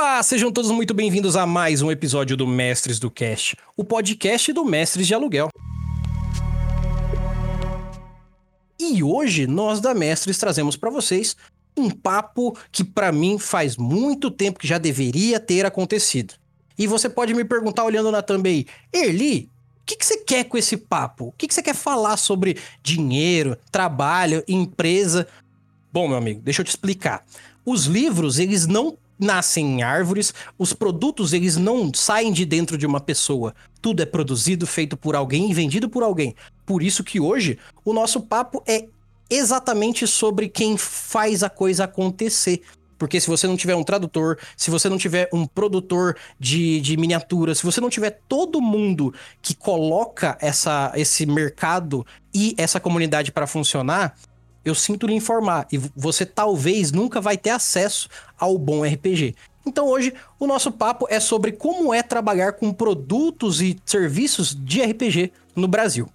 Olá, sejam todos muito bem-vindos a mais um episódio do Mestres do Cast, o podcast do Mestres de Aluguel. E hoje nós da Mestres trazemos para vocês um papo que para mim faz muito tempo que já deveria ter acontecido. E você pode me perguntar olhando na aí, Erli, o que, que você quer com esse papo? O que, que você quer falar sobre dinheiro, trabalho, empresa? Bom, meu amigo, deixa eu te explicar. Os livros, eles não nascem em árvores, os produtos eles não saem de dentro de uma pessoa. Tudo é produzido, feito por alguém e vendido por alguém. Por isso que hoje o nosso papo é exatamente sobre quem faz a coisa acontecer. Porque se você não tiver um tradutor, se você não tiver um produtor de, de miniatura, se você não tiver todo mundo que coloca essa, esse mercado e essa comunidade para funcionar, eu sinto lhe informar, e você talvez nunca vai ter acesso ao bom RPG. Então hoje o nosso papo é sobre como é trabalhar com produtos e serviços de RPG no Brasil.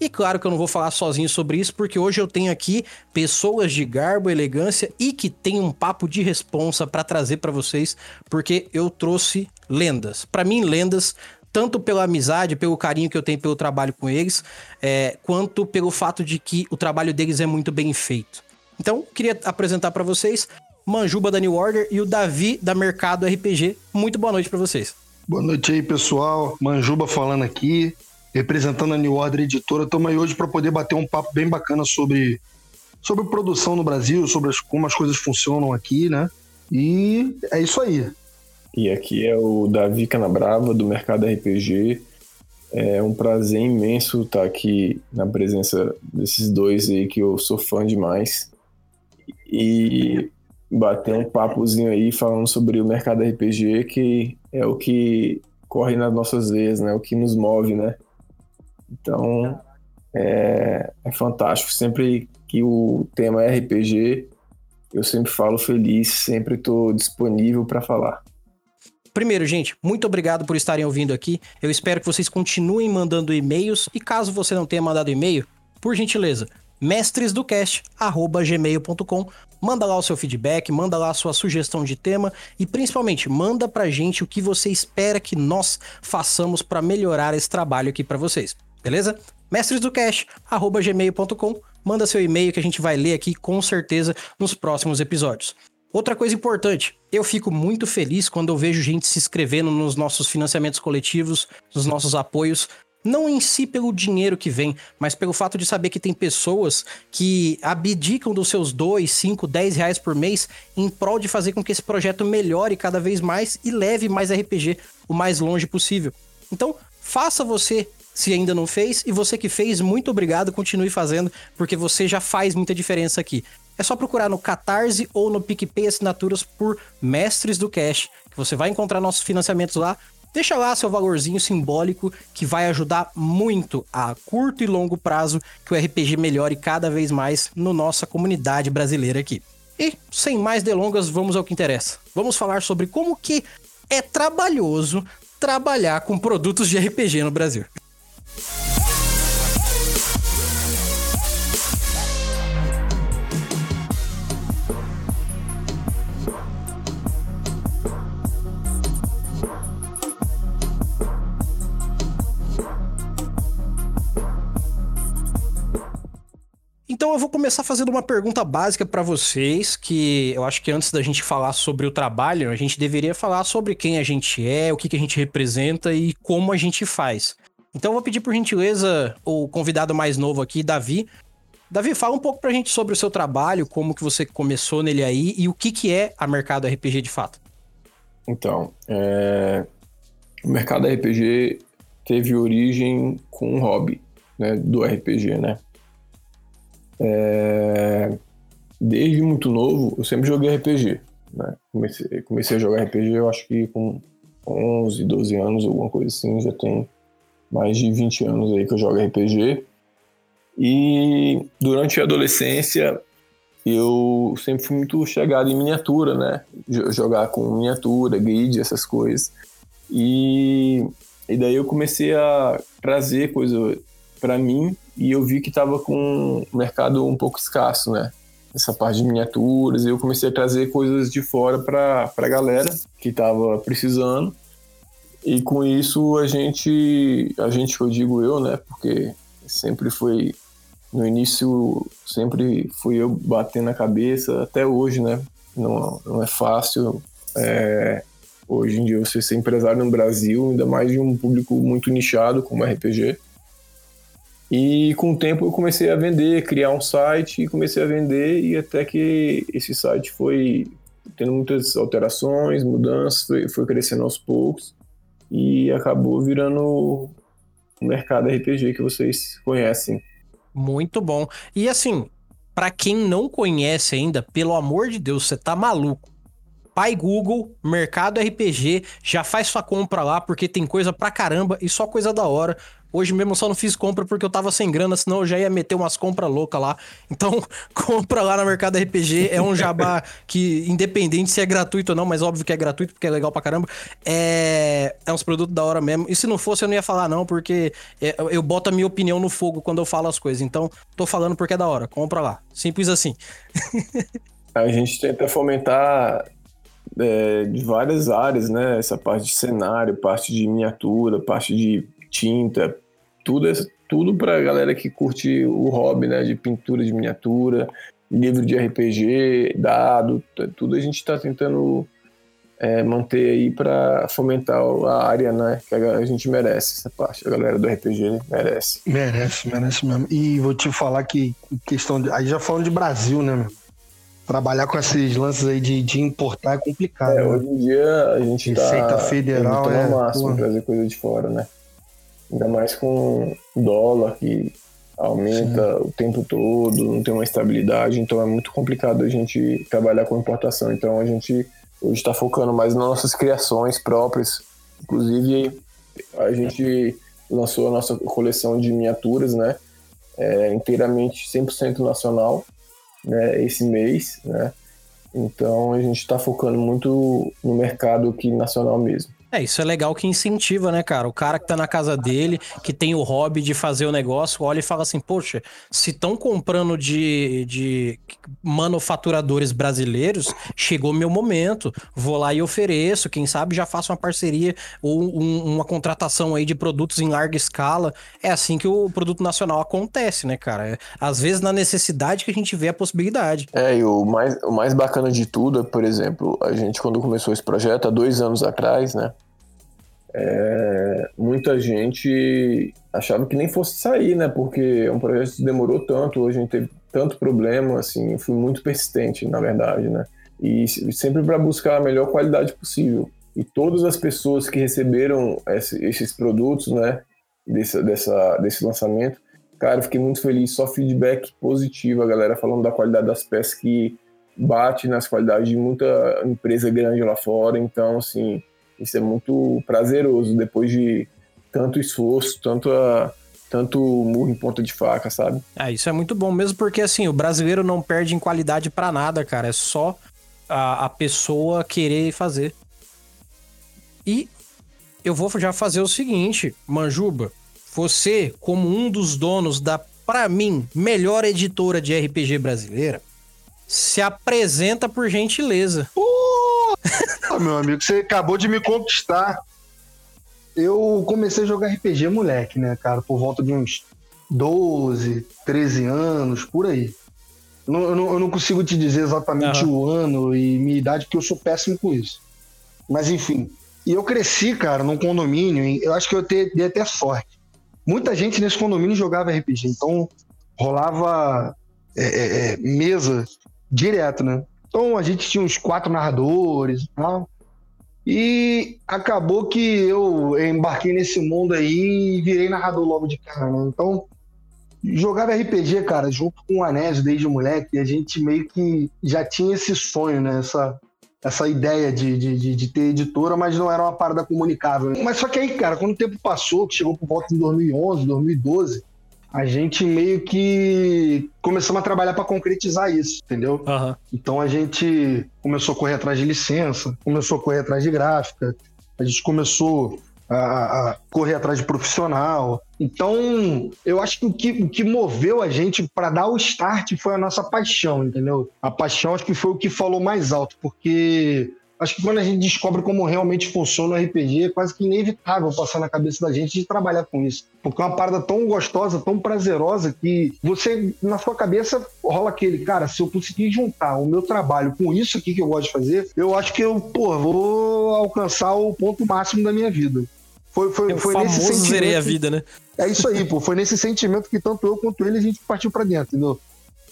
E claro que eu não vou falar sozinho sobre isso, porque hoje eu tenho aqui pessoas de garbo, elegância e que tem um papo de responsa para trazer para vocês, porque eu trouxe lendas. Para mim, lendas tanto pela amizade, pelo carinho que eu tenho pelo trabalho com eles, é, quanto pelo fato de que o trabalho deles é muito bem feito. Então, queria apresentar para vocês Manjuba da New Order e o Davi da Mercado RPG. Muito boa noite para vocês. Boa noite aí, pessoal. Manjuba falando aqui, representando a New Order Editora. Estamos aí hoje para poder bater um papo bem bacana sobre, sobre produção no Brasil, sobre as, como as coisas funcionam aqui, né? E é isso aí. E aqui é o Davi Canabrava, do Mercado RPG. É um prazer imenso estar aqui na presença desses dois aí que eu sou fã demais. E bater um papozinho aí falando sobre o mercado RPG, que é o que corre nas nossas veias, né? O que nos move, né? Então, é, é fantástico. Sempre que o tema é RPG, eu sempre falo feliz, sempre estou disponível para falar. Primeiro, gente, muito obrigado por estarem ouvindo aqui. Eu espero que vocês continuem mandando e-mails e caso você não tenha mandado e-mail, por gentileza, mestresdocast@gmail.com. Manda lá o seu feedback, manda lá a sua sugestão de tema e principalmente manda pra gente o que você espera que nós façamos para melhorar esse trabalho aqui para vocês. Beleza? mestresdocast@gmail.com. Manda seu e-mail que a gente vai ler aqui com certeza nos próximos episódios. Outra coisa importante, eu fico muito feliz quando eu vejo gente se inscrevendo nos nossos financiamentos coletivos, nos nossos apoios, não em si pelo dinheiro que vem, mas pelo fato de saber que tem pessoas que abdicam dos seus 2, 5, 10 reais por mês em prol de fazer com que esse projeto melhore cada vez mais e leve mais RPG o mais longe possível. Então, faça você se ainda não fez, e você que fez, muito obrigado, continue fazendo, porque você já faz muita diferença aqui. É só procurar no Catarse ou no PicPay assinaturas por Mestres do Cash, que você vai encontrar nossos financiamentos lá. Deixa lá seu valorzinho simbólico que vai ajudar muito a curto e longo prazo que o RPG melhore cada vez mais no nossa comunidade brasileira aqui. E sem mais delongas, vamos ao que interessa. Vamos falar sobre como que é trabalhoso trabalhar com produtos de RPG no Brasil. Então eu vou começar fazendo uma pergunta básica para vocês, que eu acho que antes da gente falar sobre o trabalho, a gente deveria falar sobre quem a gente é, o que, que a gente representa e como a gente faz. Então eu vou pedir por gentileza o convidado mais novo aqui, Davi. Davi, fala um pouco pra gente sobre o seu trabalho, como que você começou nele aí e o que, que é a Mercado RPG de fato. Então, é... o Mercado RPG teve origem com um hobby né, do RPG, né? É... Desde muito novo, eu sempre joguei RPG. Né? Comecei, comecei a jogar RPG, eu acho que com 11, 12 anos, alguma coisa assim, já tem mais de 20 anos aí que eu jogo RPG. E durante a adolescência, eu sempre fui muito chegado em miniatura, né? Jogar com miniatura, grid, essas coisas. E, e daí eu comecei a trazer coisa para mim e eu vi que estava com um mercado um pouco escasso, né? essa parte de miniaturas, e eu comecei a trazer coisas de fora para a galera que estava precisando. E com isso a gente, a gente eu digo eu, né, porque sempre foi no início sempre fui eu batendo a cabeça, até hoje, né? Não, não é fácil. É, hoje em dia você ser empresário no Brasil, ainda mais de um público muito nichado como RPG. E com o tempo eu comecei a vender, criar um site e comecei a vender e até que esse site foi tendo muitas alterações, mudanças, foi, foi crescendo aos poucos e acabou virando o mercado RPG que vocês conhecem. Muito bom. E assim, para quem não conhece ainda, pelo amor de Deus, você tá maluco. Pai Google, Mercado RPG, já faz sua compra lá porque tem coisa pra caramba e só coisa da hora. Hoje mesmo eu só não fiz compra porque eu tava sem grana, senão eu já ia meter umas compras loucas lá. Então, compra lá no Mercado RPG. É um jabá que, independente se é gratuito ou não, mas óbvio que é gratuito porque é legal pra caramba. É, é uns produtos da hora mesmo. E se não fosse, eu não ia falar, não, porque é, eu boto a minha opinião no fogo quando eu falo as coisas. Então, tô falando porque é da hora. Compra lá. Simples assim. a gente tenta fomentar é, de várias áreas, né? Essa parte de cenário, parte de miniatura, parte de tinta, tudo, tudo para galera que curte o hobby, né, de pintura de miniatura, livro de RPG, dado, tudo a gente está tentando é, manter aí para fomentar a área, né, que a gente merece essa parte, a galera do RPG merece. Merece, merece mesmo. E vou te falar que questão de, aí já falando de Brasil, né, meu? Trabalhar com esses lances aí de, de importar é complicado. É, né? hoje em dia a gente Receita tá federal é máximo trazer coisa de fora, né? Ainda mais com dólar que aumenta Sim. o tempo todo, não tem uma estabilidade, então é muito complicado a gente trabalhar com importação. Então a gente hoje está focando mais nas nossas criações próprias. Inclusive, a gente lançou a nossa coleção de miniaturas, né? É, inteiramente 100% nacional, né? Esse mês, né? Então a gente está focando muito no mercado aqui nacional mesmo. É, isso é legal que incentiva, né, cara? O cara que tá na casa dele, que tem o hobby de fazer o negócio, olha e fala assim: Poxa, se estão comprando de, de manufaturadores brasileiros, chegou meu momento. Vou lá e ofereço. Quem sabe já faço uma parceria ou um, uma contratação aí de produtos em larga escala. É assim que o produto nacional acontece, né, cara? É, às vezes na necessidade que a gente vê a possibilidade. É, e o mais, o mais bacana de tudo é, por exemplo, a gente, quando começou esse projeto, há dois anos atrás, né? É, muita gente achava que nem fosse sair, né? Porque é um projeto que demorou tanto, a gente teve tanto problema, assim, fui muito persistente, na verdade, né? E sempre para buscar a melhor qualidade possível. E todas as pessoas que receberam esse, esses produtos, né, desse, dessa, desse lançamento, cara, fiquei muito feliz, só feedback positivo, a galera falando da qualidade das peças que bate nas qualidades de muita empresa grande lá fora, então, assim, isso é muito prazeroso depois de tanto esforço, tanto a, tanto murro em ponta de faca, sabe? Ah, isso é muito bom mesmo porque assim, o brasileiro não perde em qualidade para nada, cara, é só a, a pessoa querer fazer. E eu vou já fazer o seguinte, Manjuba, você como um dos donos da para mim melhor editora de RPG brasileira, se apresenta por gentileza. Uh! Ah, meu amigo, você acabou de me conquistar. Eu comecei a jogar RPG moleque, né, cara? Por volta de uns 12, 13 anos, por aí. Eu não, eu não, eu não consigo te dizer exatamente uhum. o ano e minha idade, porque eu sou péssimo com isso. Mas enfim. E eu cresci, cara, num condomínio, eu acho que eu dei até sorte. Muita gente nesse condomínio jogava RPG, então rolava é, é, é mesa direto, né? Então a gente tinha uns quatro narradores e tal. E acabou que eu embarquei nesse mundo aí e virei narrador logo de cara, né? Então, jogava RPG, cara, junto com o Anésio desde moleque, a gente meio que já tinha esse sonho, né? Essa, essa ideia de, de, de, ter editora, mas não era uma parada comunicável. Né? Mas só que aí, cara, quando o tempo passou, que chegou por volta de 2011, 2012, a gente meio que começamos a trabalhar para concretizar isso, entendeu? Uhum. Então a gente começou a correr atrás de licença, começou a correr atrás de gráfica, a gente começou a, a correr atrás de profissional. Então, eu acho que o que, o que moveu a gente para dar o start foi a nossa paixão, entendeu? A paixão acho que foi o que falou mais alto, porque acho que quando a gente descobre como realmente funciona o RPG, é quase que inevitável passar na cabeça da gente de trabalhar com isso. Porque é uma parada tão gostosa, tão prazerosa, que você, na sua cabeça, rola aquele, cara, se eu conseguir juntar o meu trabalho com isso aqui que eu gosto de fazer, eu acho que eu, pô, vou alcançar o ponto máximo da minha vida. Foi, foi, é foi nesse sentimento. zerei a vida, né? É isso aí, pô. Foi nesse sentimento que tanto eu quanto ele a gente partiu para dentro, entendeu?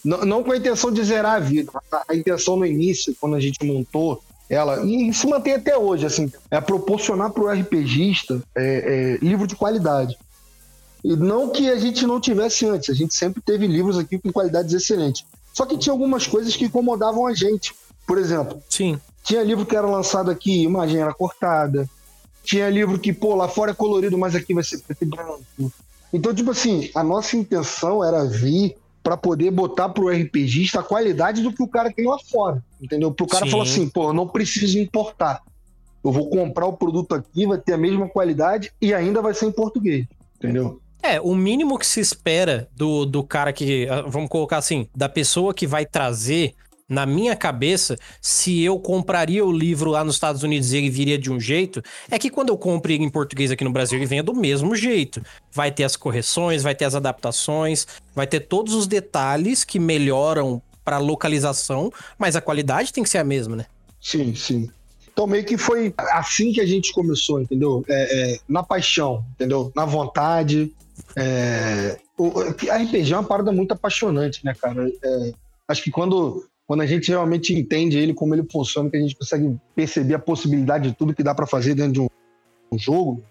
Não, não, com a intenção de zerar a vida. A intenção no início, quando a gente montou ela, e se mantém até hoje, assim, é proporcionar para o RPGista é, é, livro de qualidade. E não que a gente não tivesse antes, a gente sempre teve livros aqui com qualidades excelentes. Só que tinha algumas coisas que incomodavam a gente. Por exemplo, Sim. tinha livro que era lançado aqui, imagem era cortada. Tinha livro que, pô, lá fora é colorido, mas aqui vai ser preto e branco. Então, tipo assim, a nossa intenção era vir para poder botar pro RPGista a qualidade do que o cara tem lá fora, entendeu? Pro cara Sim. falar assim, pô, eu não preciso importar. Eu vou comprar o produto aqui, vai ter a mesma qualidade e ainda vai ser em português, entendeu? É, o mínimo que se espera do, do cara que, ah, vamos colocar assim, da pessoa que vai trazer na minha cabeça, se eu compraria o livro lá nos Estados Unidos e ele viria de um jeito, é que quando eu compro ele em português aqui no Brasil, ele venha do mesmo jeito. Vai ter as correções, vai ter as adaptações, vai ter todos os detalhes que melhoram para localização, mas a qualidade tem que ser a mesma, né? Sim, sim. Então meio que foi assim que a gente começou, entendeu? É, é, na paixão, entendeu? Na vontade. É... O, a RPG é uma parada muito apaixonante, né, cara? É, acho que quando quando a gente realmente entende ele, como ele funciona, que a gente consegue perceber a possibilidade de tudo que dá para fazer dentro de um, um jogo,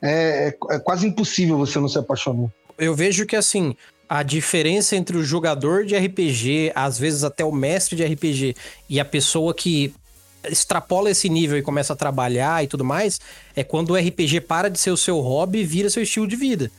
é, é, é, quase impossível você não se apaixonar. Eu vejo que, assim, a diferença entre o jogador de RPG, às vezes até o mestre de RPG, e a pessoa que extrapola esse nível e começa a trabalhar e tudo mais, é quando o RPG para de ser o seu hobby e vira seu estilo de vida.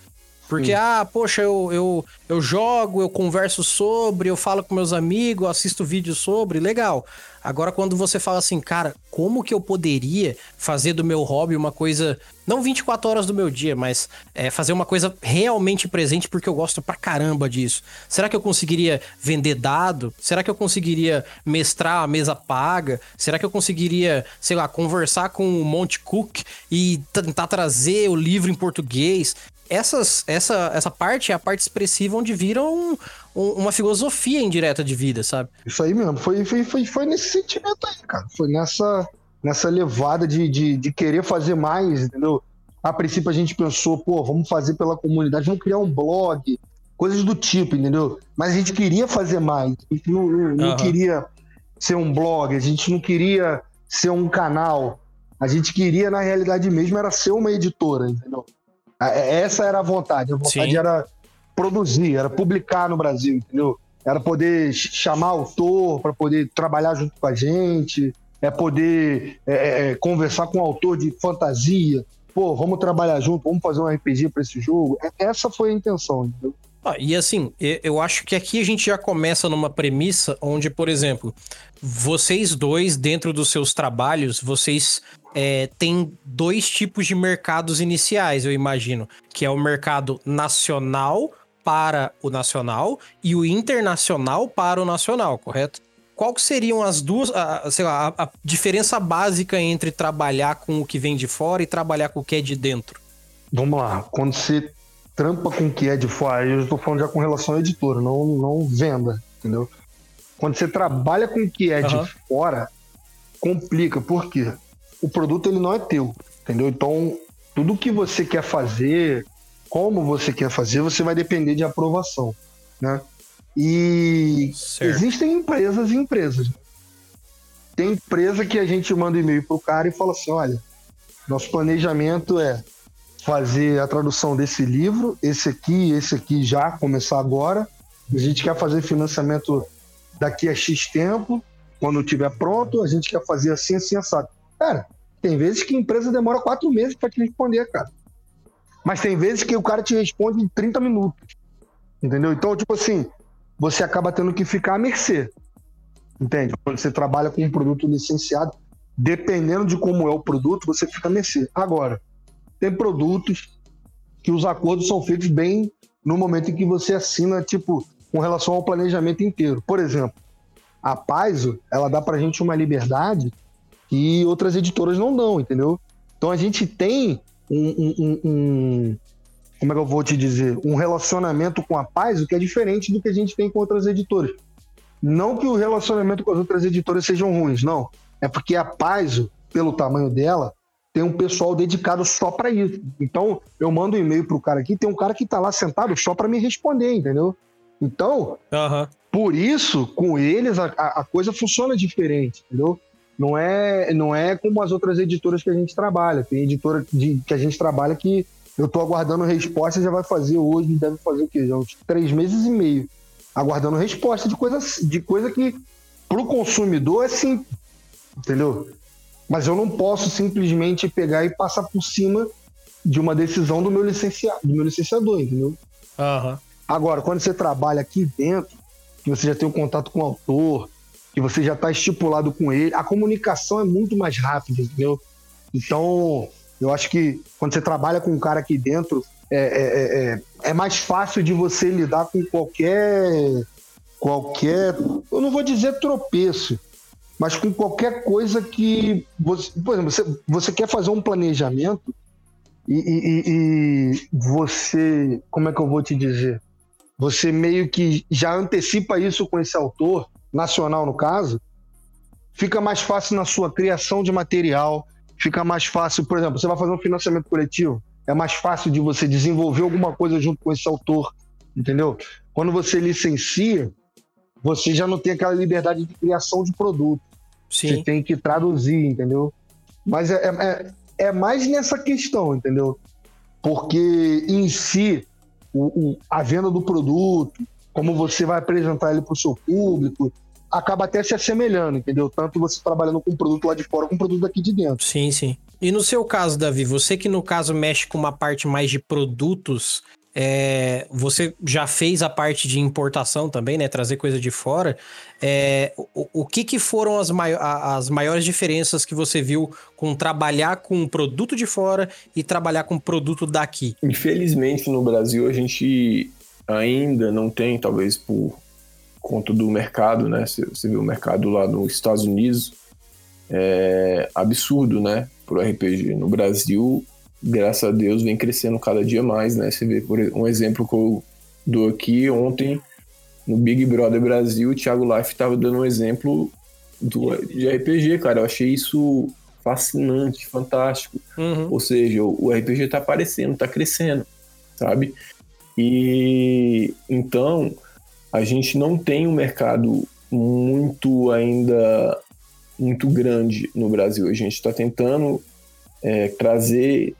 Porque, Sim. ah, poxa, eu, eu, eu jogo, eu converso sobre, eu falo com meus amigos, assisto vídeos sobre, legal. Agora, quando você fala assim, cara, como que eu poderia fazer do meu hobby uma coisa, não 24 horas do meu dia, mas é, fazer uma coisa realmente presente porque eu gosto pra caramba disso? Será que eu conseguiria vender dado? Será que eu conseguiria mestrar a mesa paga? Será que eu conseguiria, sei lá, conversar com o Monte Cook e tentar trazer o livro em português? Essas, essa, essa parte é a parte expressiva onde vira um, um, uma filosofia indireta de vida, sabe? Isso aí mesmo. Foi, foi, foi, foi nesse sentimento aí, cara. Foi nessa, nessa levada de, de, de querer fazer mais, entendeu? A princípio a gente pensou, pô, vamos fazer pela comunidade, vamos criar um blog, coisas do tipo, entendeu? Mas a gente queria fazer mais. A gente não, não, não uhum. queria ser um blog, a gente não queria ser um canal. A gente queria, na realidade mesmo, era ser uma editora, entendeu? É, essa era a vontade. A vontade Sim. era produzir, era publicar no Brasil, entendeu? Era poder chamar autor para poder trabalhar junto com a gente, é poder é, é, é, conversar com um autor de fantasia. Pô, vamos trabalhar junto, vamos fazer um RPG para esse jogo. É, essa foi a intenção, entendeu? Ah, e assim, eu acho que aqui a gente já começa numa premissa onde, por exemplo, vocês dois, dentro dos seus trabalhos, vocês é, têm dois tipos de mercados iniciais, eu imagino, que é o mercado nacional para o nacional e o internacional para o nacional, correto? Qual que seriam as duas, a, sei lá, a, a diferença básica entre trabalhar com o que vem de fora e trabalhar com o que é de dentro? Vamos lá, quando você trampa com o que é de fora, eu estou falando já com relação à editora, não, não venda, entendeu? Quando você trabalha com o que é uhum. de fora, complica, por quê? O produto ele não é teu, entendeu? Então, tudo que você quer fazer, como você quer fazer, você vai depender de aprovação, né? E certo. existem empresas e empresas. Tem empresa que a gente manda e-mail pro cara e fala assim, olha, nosso planejamento é fazer a tradução desse livro, esse aqui, esse aqui já começar agora. A gente quer fazer financiamento daqui a X tempo, quando estiver pronto, a gente quer fazer assim, assim, assado. Cara, tem vezes que a empresa demora quatro meses para te responder, cara. Mas tem vezes que o cara te responde em 30 minutos. Entendeu? Então, tipo assim, você acaba tendo que ficar à mercê. Entende? Quando você trabalha com um produto licenciado, dependendo de como é o produto, você fica à mercê. Agora, tem produtos que os acordos são feitos bem no momento em que você assina, tipo, com relação ao planejamento inteiro. Por exemplo, a Paiso, ela dá pra gente uma liberdade que outras editoras não dão, entendeu? Então a gente tem um, um, um, como é que eu vou te dizer, um relacionamento com a Paiso que é diferente do que a gente tem com outras editoras. Não que o relacionamento com as outras editoras sejam ruins, não. É porque a Paiso, pelo tamanho dela, tem um pessoal dedicado só para isso. Então, eu mando um e-mail pro cara aqui, tem um cara que tá lá sentado só para me responder, entendeu? Então, uhum. por isso, com eles, a, a, coisa funciona diferente, entendeu? Não é, não é como as outras editoras que a gente trabalha. Tem editora de, que a gente trabalha que eu tô aguardando resposta, já vai fazer hoje, deve fazer o quê? Já uns três meses e meio. Aguardando resposta de coisa, de coisa que pro consumidor é simples, entendeu? Mas eu não posso simplesmente pegar e passar por cima de uma decisão do meu licenciado, do meu licenciador, entendeu? Uhum. Agora, quando você trabalha aqui dentro, que você já tem um contato com o autor, que você já está estipulado com ele, a comunicação é muito mais rápida, entendeu? Então, eu acho que quando você trabalha com um cara aqui dentro, é, é, é, é mais fácil de você lidar com qualquer. qualquer. Eu não vou dizer tropeço, mas com qualquer coisa que. Você, por exemplo, você, você quer fazer um planejamento e, e, e, você. Como é que eu vou te dizer? Você meio que já antecipa isso com esse autor, nacional no caso, fica mais fácil na sua criação de material, fica mais fácil, por exemplo, você vai fazer um financiamento coletivo, é mais fácil de você desenvolver alguma coisa junto com esse autor, entendeu? Quando você licencia, você já não tem aquela liberdade de criação de produto. Sim. Você tem que traduzir, entendeu? Mas é, é, é mais nessa questão, entendeu? Porque em si, o, o, a venda do produto, como você vai apresentar ele para o seu público, acaba até se assemelhando, entendeu? Tanto você trabalhando com um produto lá de fora com um produto daqui de dentro. Sim, sim. E no seu caso, Davi, você que no caso mexe com uma parte mais de produtos, é, você já fez a parte de importação também, né? Trazer coisa de fora. É, o, o que, que foram as, mai as maiores diferenças que você viu com trabalhar com produto de fora e trabalhar com produto daqui? Infelizmente, no Brasil, a gente ainda não tem, talvez por conta do mercado, né? Você vê o mercado lá nos Estados Unidos, é absurdo, né? Pro RPG. No Brasil, graças a Deus, vem crescendo cada dia mais, né? Você vê, por um exemplo que eu dou aqui, ontem, no Big Brother Brasil, o Thiago Life estava dando um exemplo do, de RPG, cara. Eu achei isso fascinante, fantástico. Uhum. Ou seja, o RPG está aparecendo, está crescendo, sabe? E então a gente não tem um mercado muito ainda muito grande no Brasil. A gente está tentando é, trazer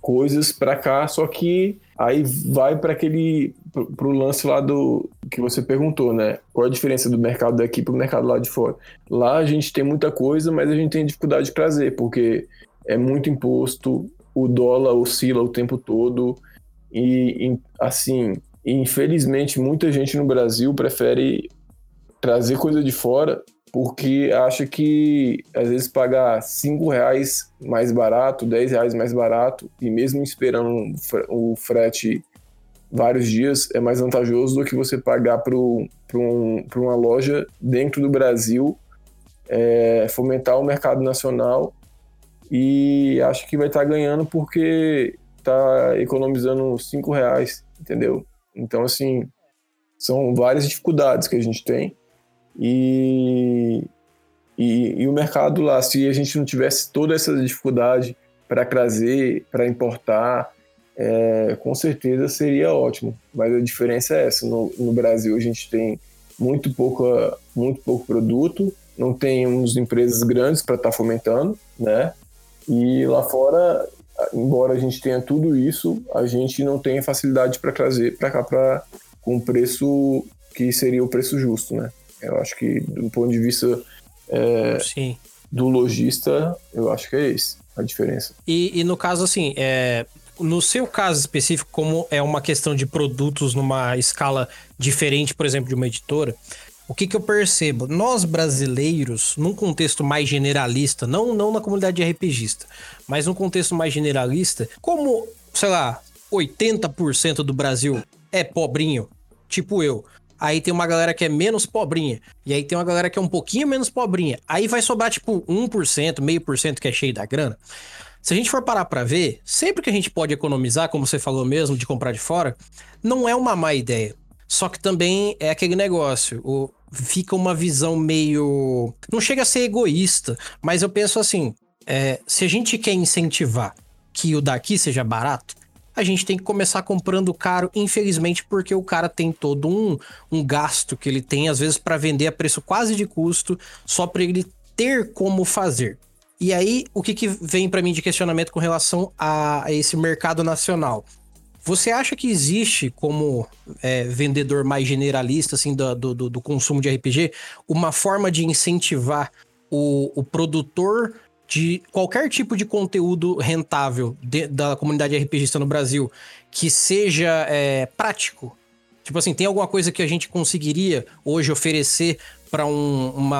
coisas para cá, só que aí vai para aquele pro, lance lá do que você perguntou, né? Qual a diferença do mercado daqui para o mercado lá de fora? Lá a gente tem muita coisa, mas a gente tem dificuldade de trazer, porque é muito imposto, o dólar oscila o tempo todo e assim, infelizmente muita gente no Brasil prefere trazer coisa de fora porque acha que às vezes pagar 5 reais mais barato, 10 reais mais barato, e mesmo esperando o frete vários dias, é mais vantajoso do que você pagar para um, uma loja dentro do Brasil, é, fomentar o mercado nacional e acho que vai estar tá ganhando porque está economizando 5 reais, entendeu? Então, assim, são várias dificuldades que a gente tem e, e, e, o mercado lá, se a gente não tivesse toda essa dificuldade para trazer, para importar, é, com certeza seria ótimo. Mas a diferença é essa: no, no Brasil a gente tem muito, pouca, muito pouco produto, não temos empresas grandes para estar tá fomentando, né? E lá fora, embora a gente tenha tudo isso, a gente não tem facilidade para trazer para cá pra, com preço que seria o preço justo, né? Eu acho que, do ponto de vista é, do lojista, eu acho que é esse a diferença. E, e no caso, assim, é, no seu caso específico, como é uma questão de produtos numa escala diferente, por exemplo, de uma editora, o que, que eu percebo? Nós brasileiros, num contexto mais generalista, não, não na comunidade de RPGista, mas num contexto mais generalista, como, sei lá, 80% do Brasil é pobrinho, tipo eu. Aí tem uma galera que é menos pobrinha. E aí tem uma galera que é um pouquinho menos pobrinha. Aí vai sobrar, tipo, 1%, meio por cento que é cheio da grana. Se a gente for parar para ver, sempre que a gente pode economizar, como você falou mesmo, de comprar de fora, não é uma má ideia. Só que também é aquele negócio. O, fica uma visão meio. Não chega a ser egoísta, mas eu penso assim: é, se a gente quer incentivar que o daqui seja barato, a gente tem que começar comprando caro, infelizmente, porque o cara tem todo um, um gasto que ele tem, às vezes, para vender a preço quase de custo, só para ele ter como fazer. E aí, o que, que vem para mim de questionamento com relação a, a, esse mercado nacional? Você acha que existe, como é, vendedor mais generalista, assim, do, do, do, consumo de RPG, uma forma de incentivar o, o produtor de qualquer tipo de conteúdo rentável de, da comunidade RPGista no Brasil que seja é, prático? Tipo assim, tem alguma coisa que a gente conseguiria hoje oferecer para um,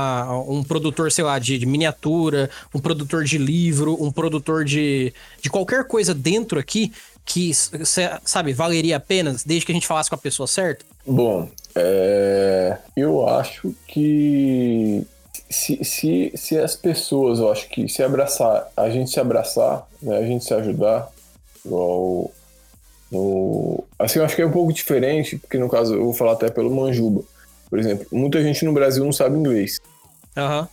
um produtor, sei lá, de, de, miniatura, um produtor de livro, um produtor de, de qualquer coisa dentro aqui que, sabe, valeria a pena desde que a gente falasse com a pessoa certa? Bom, é, eu acho que se, se, se as pessoas, eu acho que se abraçar, a gente se abraçar, né, a gente se ajudar, igual no, assim, eu acho que é um pouco diferente, porque no caso eu vou falar até pelo Manjuba. Por exemplo, muita gente no Brasil não sabe inglês. Uhum.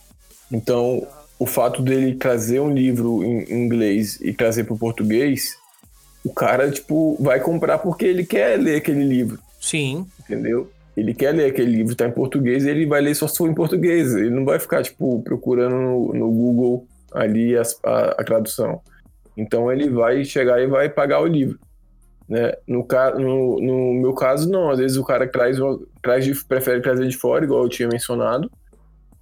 Então, o fato dele trazer um livro em inglês e trazer para o português, o cara, tipo, vai comprar porque ele quer ler aquele livro. Sim. Entendeu? Ele quer ler aquele livro, tá em português, ele vai ler só se for em português. Ele não vai ficar, tipo, procurando no, no Google ali a, a, a, tradução. Então ele vai chegar e vai pagar o livro. Né? No, no, no meu caso, não. Às vezes o cara traz, traz de, prefere trazer de fora, igual eu tinha mencionado.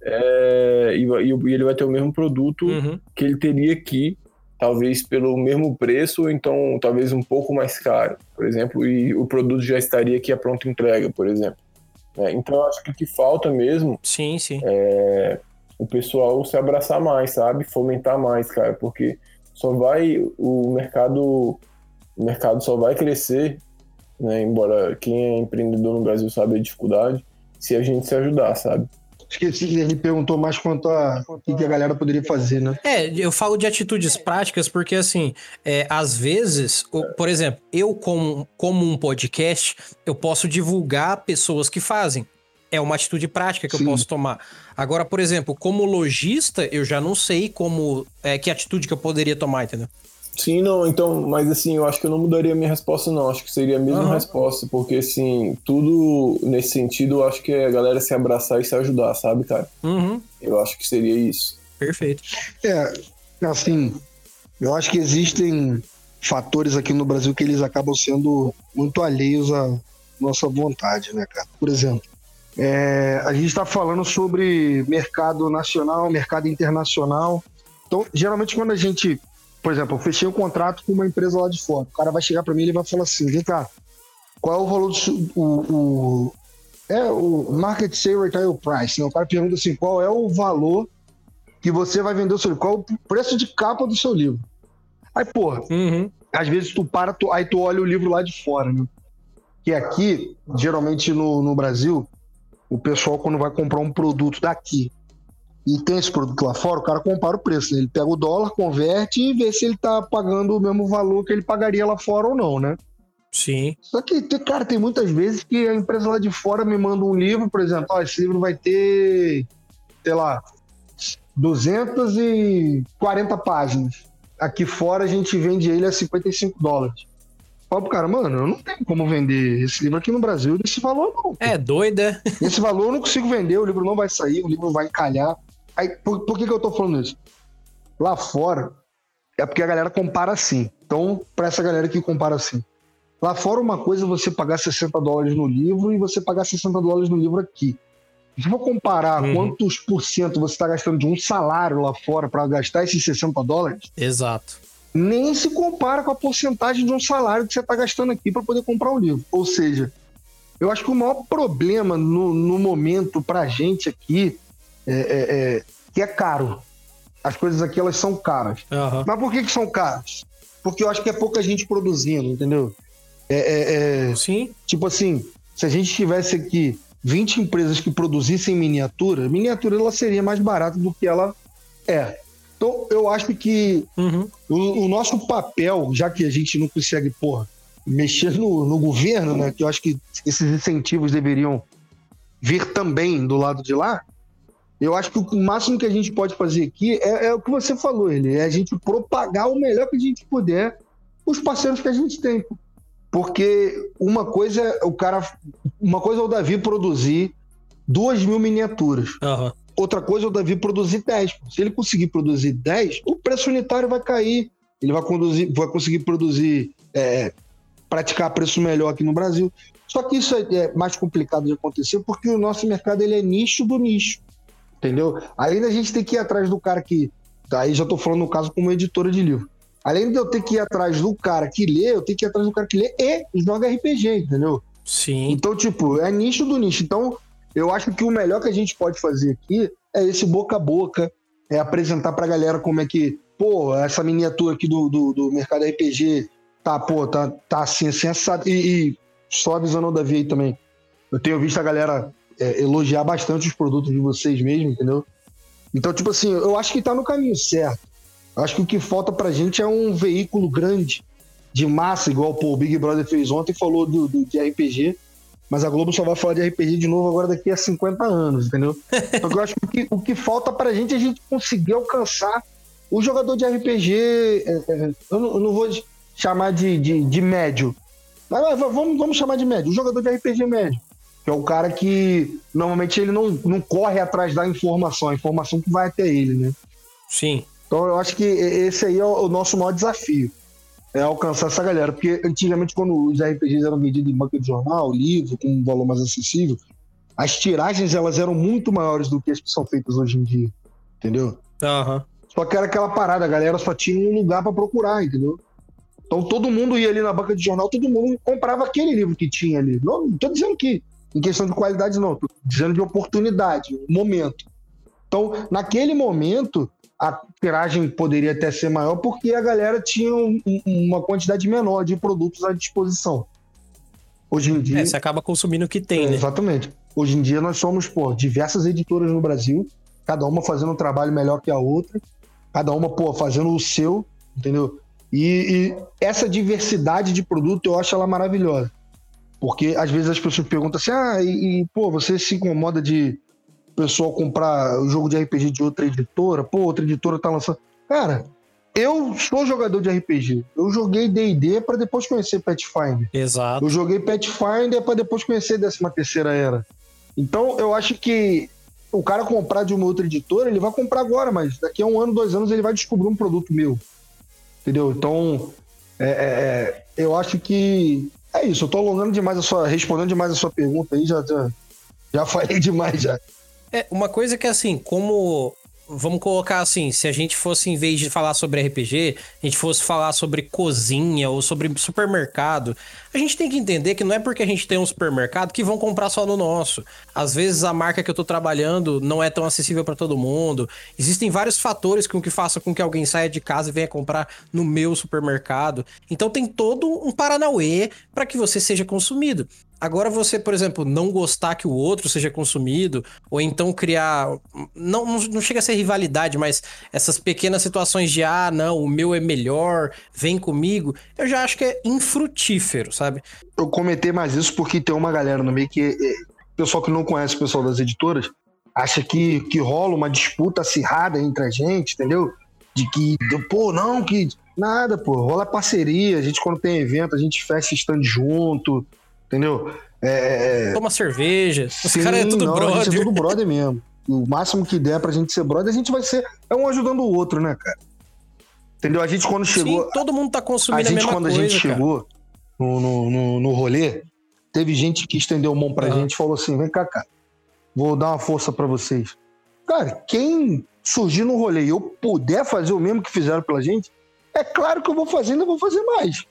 É, e, e, ele vai ter o mesmo produto uhum. que ele teria aqui talvez pelo mesmo preço, ou então talvez um pouco mais caro, por exemplo, e o produto já estaria aqui a pronta entrega, por exemplo. É, então acho que o que falta mesmo sim, sim. é o pessoal se abraçar mais, sabe? Fomentar mais, cara, porque só vai o mercado o mercado só vai crescer, né? Embora quem é empreendedor no Brasil sabe a dificuldade, se a gente se ajudar, sabe? Esqueci, ele perguntou mais quanto a o que a galera poderia fazer, né? É, eu falo de atitudes práticas porque, assim, é, às vezes, por exemplo, eu como, como um podcast, eu posso divulgar pessoas que fazem. É uma atitude prática que Sim. eu posso tomar. Agora, por exemplo, como lojista, eu já não sei como é, que atitude que eu poderia tomar, entendeu? Sim, não, então, mas assim, eu acho que eu não mudaria minha resposta, não. Acho que seria a mesma uhum. resposta, porque assim, tudo nesse sentido, eu acho que é a galera se abraçar e se ajudar, sabe, cara? Uhum. Eu acho que seria isso. Perfeito. É, assim, eu acho que existem fatores aqui no Brasil que eles acabam sendo muito alheios à nossa vontade, né, cara? Por exemplo, é, a gente está falando sobre mercado nacional, mercado internacional. Então, geralmente, quando a gente por exemplo, eu fechei um contrato com uma empresa lá de fora. O cara vai chegar para mim e vai falar assim: vem cá, qual é o valor do. O, o, é o market share retail price. Né? O cara pergunta assim: qual é o valor que você vai vender o seu livro? Qual é o preço de capa do seu livro? Aí, porra, uhum. às vezes tu para, tu, aí tu olha o livro lá de fora, né? Que aqui, geralmente no, no Brasil, o pessoal, quando vai comprar um produto daqui, e tem esse produto lá fora, o cara compara o preço. Né? Ele pega o dólar, converte e vê se ele tá pagando o mesmo valor que ele pagaria lá fora ou não, né? Sim. Só que, cara, tem muitas vezes que a empresa lá de fora me manda um livro, por exemplo, ó, esse livro vai ter, sei lá, 240 páginas. Aqui fora a gente vende ele a 55 dólares. Fala pro cara, mano, eu não tenho como vender esse livro aqui no Brasil desse valor, não. É, doida. Esse valor eu não consigo vender, o livro não vai sair, o livro vai encalhar. Aí, por, por que, que eu tô falando isso? Lá fora, é porque a galera compara assim. Então, para essa galera que compara assim. Lá fora, uma coisa é você pagar 60 dólares no livro e você pagar 60 dólares no livro aqui. Se for comparar uhum. quantos por cento você está gastando de um salário lá fora para gastar esses 60 dólares. Exato. Nem se compara com a porcentagem de um salário que você está gastando aqui para poder comprar um livro. Ou seja, Eu acho que o maior problema no, no momento pra gente aqui é, é, é que é caro. As coisas aqui elas são caras. Aham. Mas por que, que são caras? Porque eu acho que é pouca gente produzindo, entendeu? É, é- é- Sim. tipo assim, se a gente tivesse aqui 20 empresas que produzissem miniatura, miniatura ela seria mais barata do que ela é. Então, eu acho que Uhum. o, o nosso papel, já que a gente não consegue, porra, mexer no, no governo, né? Que eu acho que esses incentivos deveriam vir também do lado de lá. Eu acho que o máximo que a gente pode fazer aqui é, é o que você falou, ele é a gente propagar o melhor que a gente puder os parceiros que a gente tem. Porque uma coisa é o cara. Uma coisa é o Davi produzir duas mil miniaturas. Aham. Outra coisa é o Davi produzir 10. Se ele conseguir produzir 10, o preço unitário vai cair. Ele vai, conduzir, vai conseguir produzir, é, praticar preço melhor aqui no Brasil. Só que isso é, é mais complicado de acontecer porque o nosso mercado ele é nicho do nicho. Entendeu? Além da gente ter que ir atrás do cara que. Aí já estou falando no caso como editora de livro. Além de eu ter que ir atrás do cara que lê, eu tenho que ir atrás do cara que lê e joga RPG, entendeu? Sim. Então, tipo, é nicho do nicho. Então, eu acho que o melhor que a gente pode fazer aqui é esse boca a boca, é apresentar pra galera como é que, pô, essa miniatura aqui do, do, do mercado RPG tá, pô, tá, tá assim, assim, assado. E, e só avisando o Davi aí também. Eu tenho visto a galera é, elogiar bastante os produtos de vocês mesmo, entendeu? Então, tipo assim, eu acho que tá no caminho certo. Eu acho que o que falta pra gente é um veículo grande de massa, igual pô, o Big Brother fez ontem, falou do, do- de RPG, mas a Globo só vai falar de RPG de novo agora daqui a 50 anos, entendeu? Porque eu acho que o que, o que falta pra gente é a gente conseguir alcançar o jogador de RPG, é, é, eu, não, eu não vou chamar de, de, de médio, mas vamos, vamos chamar de médio, o jogador de RPG médio, que é o cara que normalmente ele não, não corre atrás da informação, a informação que vai até ele, né? Sim. Então eu acho que esse aí é o nosso maior desafio. É alcançar essa galera. Porque antigamente, quando os RPGs eram vendidos em banca de jornal, livro, com um valor mais acessível, as tiragens elas eram muito maiores do que as que são feitas hoje em dia. Entendeu? Aham. Só que era aquela parada, a galera só tinha um lugar pra procurar, entendeu? Então todo mundo ia ali na banca de jornal, todo mundo comprava aquele livro que tinha ali. Não, não tô dizendo que em questão de qualidade, não, tô dizendo de oportunidade, momento. Então, naquele momento, a tiragem poderia até ser maior porque a galera tinha um- uma quantidade menor de produtos à disposição. Hoje em dia. É, você acaba consumindo o que tem, É, né? Exatamente. Hoje em dia nós somos, pô, diversas editoras no Brasil, cada uma fazendo um trabalho melhor que a outra, cada uma, pô, fazendo o seu, entendeu? E, e essa diversidade de produto eu acho ela maravilhosa. Porque às vezes as pessoas perguntam assim, ah, e, e, pô, você se incomoda de o pessoal comprar o jogo de RPG de outra editora? Pô, outra editora tá lançando. Cara, eu sou jogador de RPG. Eu joguei D&D para depois conhecer Pathfinder. Exato. Eu joguei Pathfinder para depois conhecer 13 terceira era. Então eu acho que o cara comprar de uma outra editora, ele vai comprar agora, mas daqui a um ano, dois anos, ele vai descobrir um produto meu. Entendeu? Então, é, é, é, eu acho que é isso. Eu tô alongando demais a sua. respondendo demais a sua pergunta aí, já, já, já falei demais já. É, uma coisa que assim, como. Vamos colocar assim, se a gente fosse, em vez de falar sobre RPG, a gente fosse falar sobre cozinha ou sobre supermercado, a gente tem que entender que não é porque a gente tem um supermercado que vão comprar só no nosso. Às vezes a marca que eu tô trabalhando não é tão acessível para todo mundo. Existem vários fatores com que façam com que alguém saia de casa e venha comprar no meu supermercado. Então tem todo um paranauê para que você seja consumido. Agora você, por exemplo, não gostar que o outro seja consumido, ou então criar. Não, não, chega a ser rivalidade, mas essas pequenas situações de ah, não, o meu é melhor, vem comigo, eu já acho que é infrutífero, sabe? eu comentei mais isso porque tem uma galera no meio que. é, pessoal que não conhece o pessoal das editoras acha que, que rola uma disputa acirrada entre a gente, entendeu? De que, pô, não, que. Nada, pô, rola parceria. A gente, quando tem evento, a gente fecha stand junto, entendeu? É, Toma cerveja, os caras é tudo não, A gente é brother. tudo brother mesmo. O máximo que der pra gente ser brother, a gente vai ser. É um ajudando o outro, né, cara? Entendeu? A gente, quando chegou. Sim, todo mundo tá A consumindo a, gente, mesma quando coisa. a gente cara. chegou no, no, no, no rolê, teve gente que estendeu a mão pra Aham. gente e falou assim: vem cá, cara, vou dar uma força pra vocês. Cara, quem surgir no rolê e eu puder fazer o mesmo que fizeram pela gente, é claro que eu vou fazer e ainda vou fazer mais.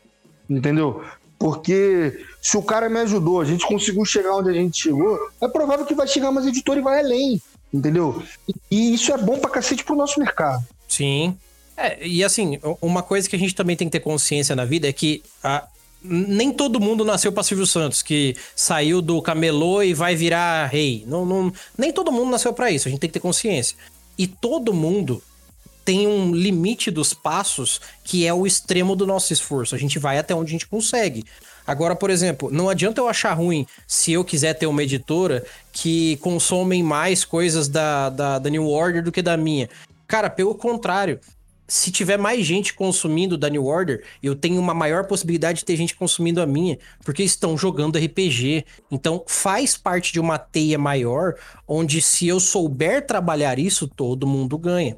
Entendeu? Porque se o cara me ajudou, a gente conseguiu chegar onde a gente chegou, é provável que vai chegar mais editor e vai além, entendeu? E isso é bom pra cacete pro nosso mercado. Sim. É, e assim, uma coisa que a gente também tem que ter consciência na vida é que a, nem todo mundo nasceu para Silvio Santos, que saiu do camelô e vai virar rei. Não, não, nem todo mundo nasceu para isso, a gente tem que ter consciência. E todo mundo tem um limite dos passos que é o extremo do nosso esforço. A gente vai até onde a gente consegue. Agora, por exemplo, não adianta eu achar ruim se eu quiser ter uma editora que consomem mais coisas da, da, da New Order do que da minha. Cara, pelo contrário, se tiver mais gente consumindo da New Order, eu tenho uma maior possibilidade de ter gente consumindo a minha, porque estão jogando RPG. Então faz parte de uma teia maior, onde se eu souber trabalhar isso, todo mundo ganha.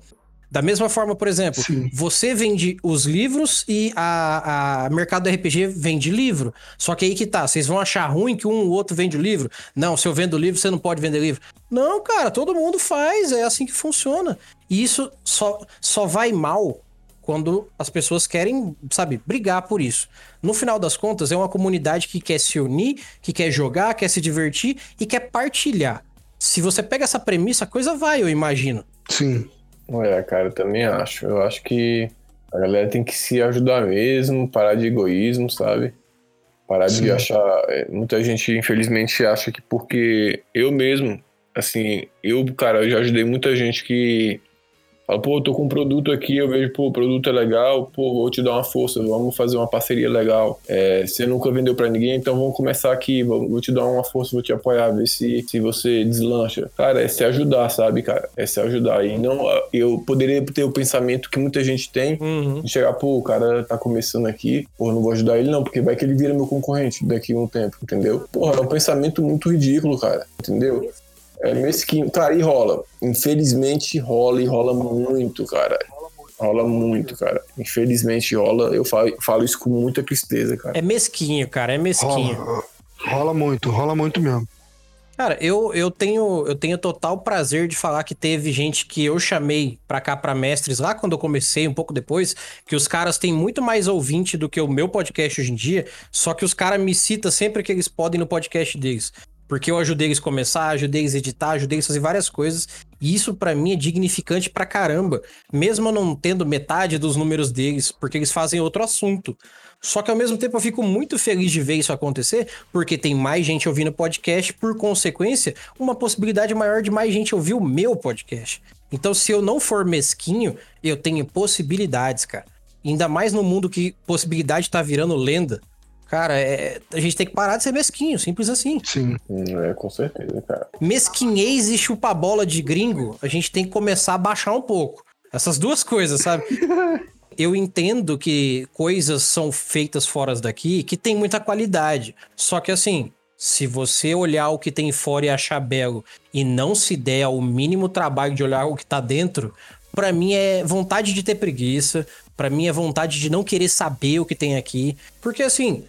Da mesma forma, por exemplo, Sim. você vende os livros e a, a Mercado RPG vende livro. Só que aí que tá, vocês vão achar ruim que um ou outro vende o livro? Não, se eu vendo livro, você não pode vender livro. Não, cara, todo mundo faz, é assim que funciona. E isso só, só vai mal quando as pessoas querem, sabe, brigar por isso. No final das contas, é uma comunidade que quer se unir, que quer jogar, quer se divertir e quer partilhar. Se você pega essa premissa, a coisa vai, eu imagino. Sim. É, cara, eu também acho. Eu acho que a galera tem que se ajudar mesmo, parar de egoísmo, sabe? Parar Sim. de achar. É, muita gente, infelizmente, acha que porque eu mesmo, assim, eu, cara, eu já ajudei muita gente que Fala, pô, tô com um produto aqui, eu vejo, pô, o produto é legal, pô, vou te dar uma força, vamos fazer uma parceria legal. É, você nunca vendeu para ninguém, então vamos começar aqui, vou, vou, te dar uma força, vou te apoiar, ver se, se você deslancha. Cara, é se ajudar, sabe, cara? É se ajudar. E não, eu poderia ter o pensamento que muita gente tem uhum. de chegar, pô, o cara tá começando aqui, pô, não vou ajudar ele não, porque vai que ele vira meu concorrente daqui a um tempo, entendeu? Porra, é um pensamento muito ridículo, cara, entendeu? É mesquinho. Cara, e rola. Infelizmente rola e rola muito, cara. Rola muito, cara. Infelizmente rola. Eu falo, falo isso com muita tristeza, cara. É mesquinho, cara. É mesquinho. Rola, rola muito, rola muito mesmo. Cara, eu, eu tenho eu tenho total prazer de falar que teve gente que eu chamei pra cá pra mestres lá quando eu comecei, um pouco depois, que os caras têm muito mais ouvinte do que o meu podcast hoje em dia, só que os caras me citam sempre que eles podem no podcast deles. Porque eu ajudei eles a começar, ajudei eles a editar, ajudei eles a fazer várias coisas. E isso para mim é dignificante pra caramba. Mesmo eu não tendo metade dos números deles, porque eles fazem outro assunto. Só que ao mesmo tempo eu fico muito feliz de ver isso acontecer, porque tem mais gente ouvindo podcast, por consequência, uma possibilidade maior de mais gente ouvir o meu podcast. Então, se eu não for mesquinho, eu tenho possibilidades, cara. Ainda mais no mundo que possibilidade tá virando lenda. Cara, é, a gente tem que parar de ser mesquinho, simples assim. Sim. É, com certeza, cara. Mesquinhez e chupa-bola de gringo, a gente tem que começar a baixar um pouco. Essas duas coisas, sabe? Eu entendo que coisas são feitas fora daqui que tem muita qualidade. Só que assim, se você olhar o que tem fora e achar belo e não se der o mínimo trabalho de olhar o que tá dentro, para mim é vontade de ter preguiça, para mim é vontade de não querer saber o que tem aqui, porque assim,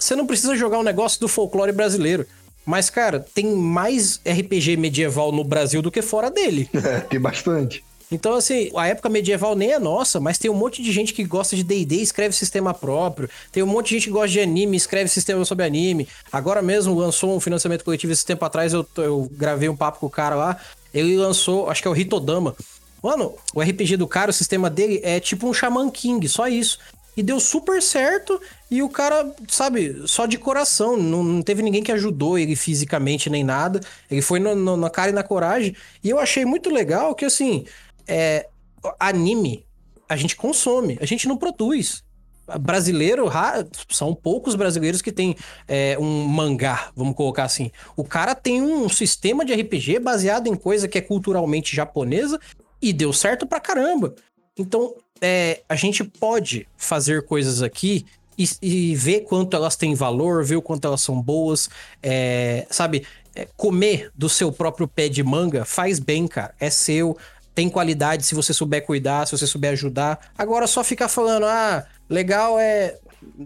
você não precisa jogar um negócio do folclore brasileiro. Mas, cara, tem mais RPG medieval no Brasil do que fora dele. É, tem bastante. Então, assim, a época medieval nem é nossa, mas tem um monte de gente que gosta de D&D e escreve sistema próprio. Tem um monte de gente que gosta de anime e escreve sistema sobre anime. Agora mesmo lançou um financiamento coletivo esse tempo atrás, eu, eu gravei um papo com o cara lá. Ele lançou, acho que é o Hitodama. Mano, o RPG do cara, o sistema dele é tipo um Shaman King, só isso. E deu super certo. E o cara, sabe, só de coração. Não, não teve ninguém que ajudou ele fisicamente nem nada. Ele foi no, no, na cara e na coragem. E eu achei muito legal que, assim, é, anime a gente consome, a gente não produz. Brasileiro, são poucos brasileiros que tem é, um mangá, vamos colocar assim. O cara tem um sistema de RPG baseado em coisa que é culturalmente japonesa e deu certo pra caramba. Então, é, a gente pode fazer coisas aqui e, e, ver quanto elas têm valor, ver o quanto elas são boas, é, sabe? É, comer do seu próprio pé de manga faz bem, cara. É seu, tem qualidade se você souber cuidar, se você souber ajudar. Agora, só ficar falando, ah, legal é.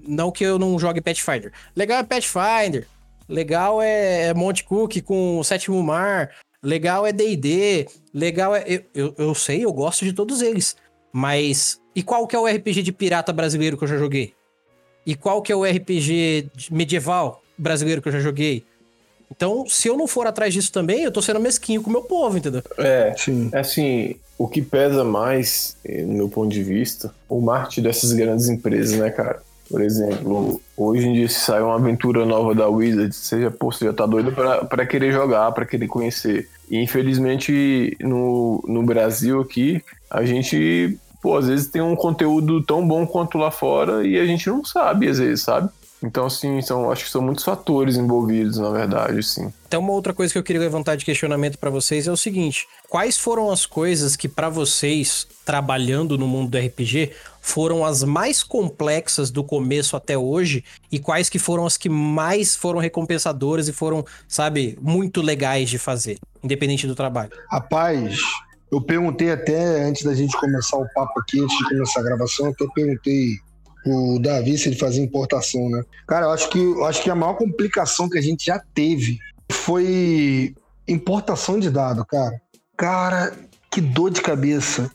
Não que eu não jogue Pathfinder. Legal é Pathfinder. Legal é, é Monte Cook com o Sétimo Mar. Legal é DD. Legal é. Eu, eu, eu sei, eu gosto de todos eles. Mas. E qual que é o RPG de pirata brasileiro que eu já joguei? E qual que é o RPG medieval brasileiro que eu já joguei? Então, se eu não for atrás disso também, eu tô sendo mesquinho com o meu povo, entendeu? É, Sim. assim, o que pesa mais, eh, no meu ponto de vista, o marketing dessas grandes empresas, né, cara? Por exemplo, hoje em dia se sai uma aventura nova da Wizard, você já, pô, você já tá doido para querer jogar, para querer conhecer. E infelizmente no, no Brasil aqui, a gente, pô, às vezes tem um conteúdo tão bom quanto lá fora e a gente não sabe, às vezes, sabe? Então, assim, são, acho que são muitos fatores envolvidos, na verdade, sim. Então, uma outra coisa que eu queria levantar de questionamento para vocês é o seguinte: quais foram as coisas que, para vocês, trabalhando no mundo do RPG, foram as mais complexas do começo até hoje e quais que foram as que mais foram recompensadoras e foram, sabe, muito legais de fazer, independente do trabalho? Rapaz, eu perguntei até antes da gente começar o papo aqui, antes de começar a gravação, até perguntei o Davi se ele fazia importação, né? Cara, eu acho que, eu acho que a maior complicação que a gente já teve foi importação de dado, cara. Cara, que dor de cabeça.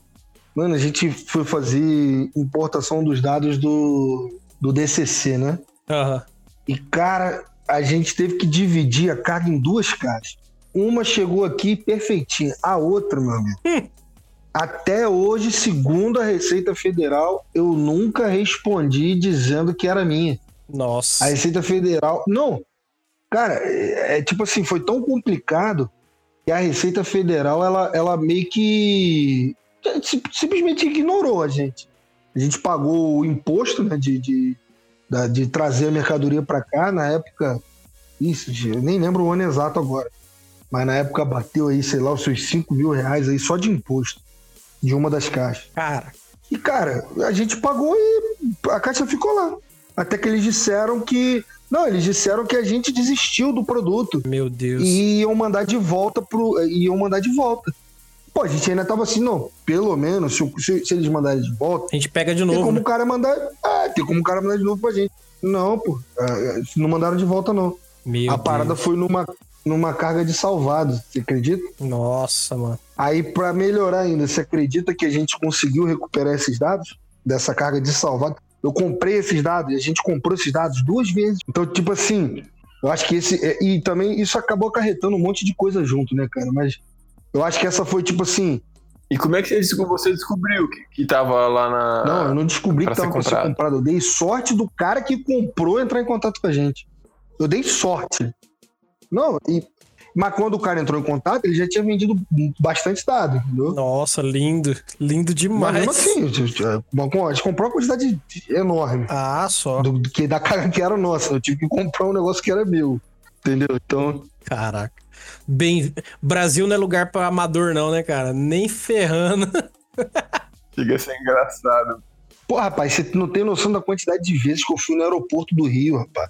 Mano, a gente foi fazer importação dos dados do, do DCC, né? Uhum. E, cara, a gente teve que dividir a carga em duas caixas. Uma chegou aqui perfeitinha, a outra, meu amigo, hum. Até hoje, segundo a Receita Federal, eu nunca respondi dizendo que era minha. Nossa. A Receita Federal. Não. Cara, é, é tipo assim, foi tão complicado que a Receita Federal, ela, ela meio que simplesmente ignorou a gente. A gente pagou o imposto né, de, de, de trazer a mercadoria para cá, na época. Isso, eu nem lembro o ano exato agora. Mas na época bateu aí, sei lá, os seus 5 mil reais aí só de imposto de uma das caixas. Cara. E, cara, a gente pagou e a caixa ficou lá. Até que eles disseram que. Não, eles disseram que a gente desistiu do produto. Meu Deus. E iam mandar de volta pro. Iam mandar de volta. Pô, a gente ainda tava assim, não. Pelo menos, se, se, se eles mandarem de volta. A gente pega de novo. Tem como né? o cara mandar. É, tem como o cara mandar de novo pra gente. Não, pô. É, não mandaram de volta, não. Meu a parada foi numa numa carga de salvados, você acredita? Nossa, mano. Aí, para melhorar ainda, você acredita que a gente conseguiu recuperar esses dados dessa carga de salvado? Eu comprei esses dados, a gente comprou esses dados duas vezes. Então, tipo assim, eu acho que esse. É, e também isso acabou acarretando um monte de coisa junto, né, cara? Mas eu acho que essa foi, tipo assim. E como é que você descobriu que, que tava lá na. Não, eu não descobri que tava pra ser comprado. Eu dei sorte do cara que comprou entrar em contato com a gente. Eu dei sorte. Não, e, mas quando o cara entrou em contato, ele já tinha vendido bastante dado, entendeu? Nossa, lindo. Lindo demais. Mas mesmo assim, a gente comprou uma quantidade enorme. Ah, só. Do, do que da cara que era nossa. Eu tive que comprar um negócio que era meu. Entendeu? Então. Caraca. Bem, Brasil não é lugar para amador, não, né, cara? Nem ferrando. Chega a ser engraçado. Pô, rapaz, você não tem noção da quantidade de vezes que eu fui no aeroporto do Rio, rapaz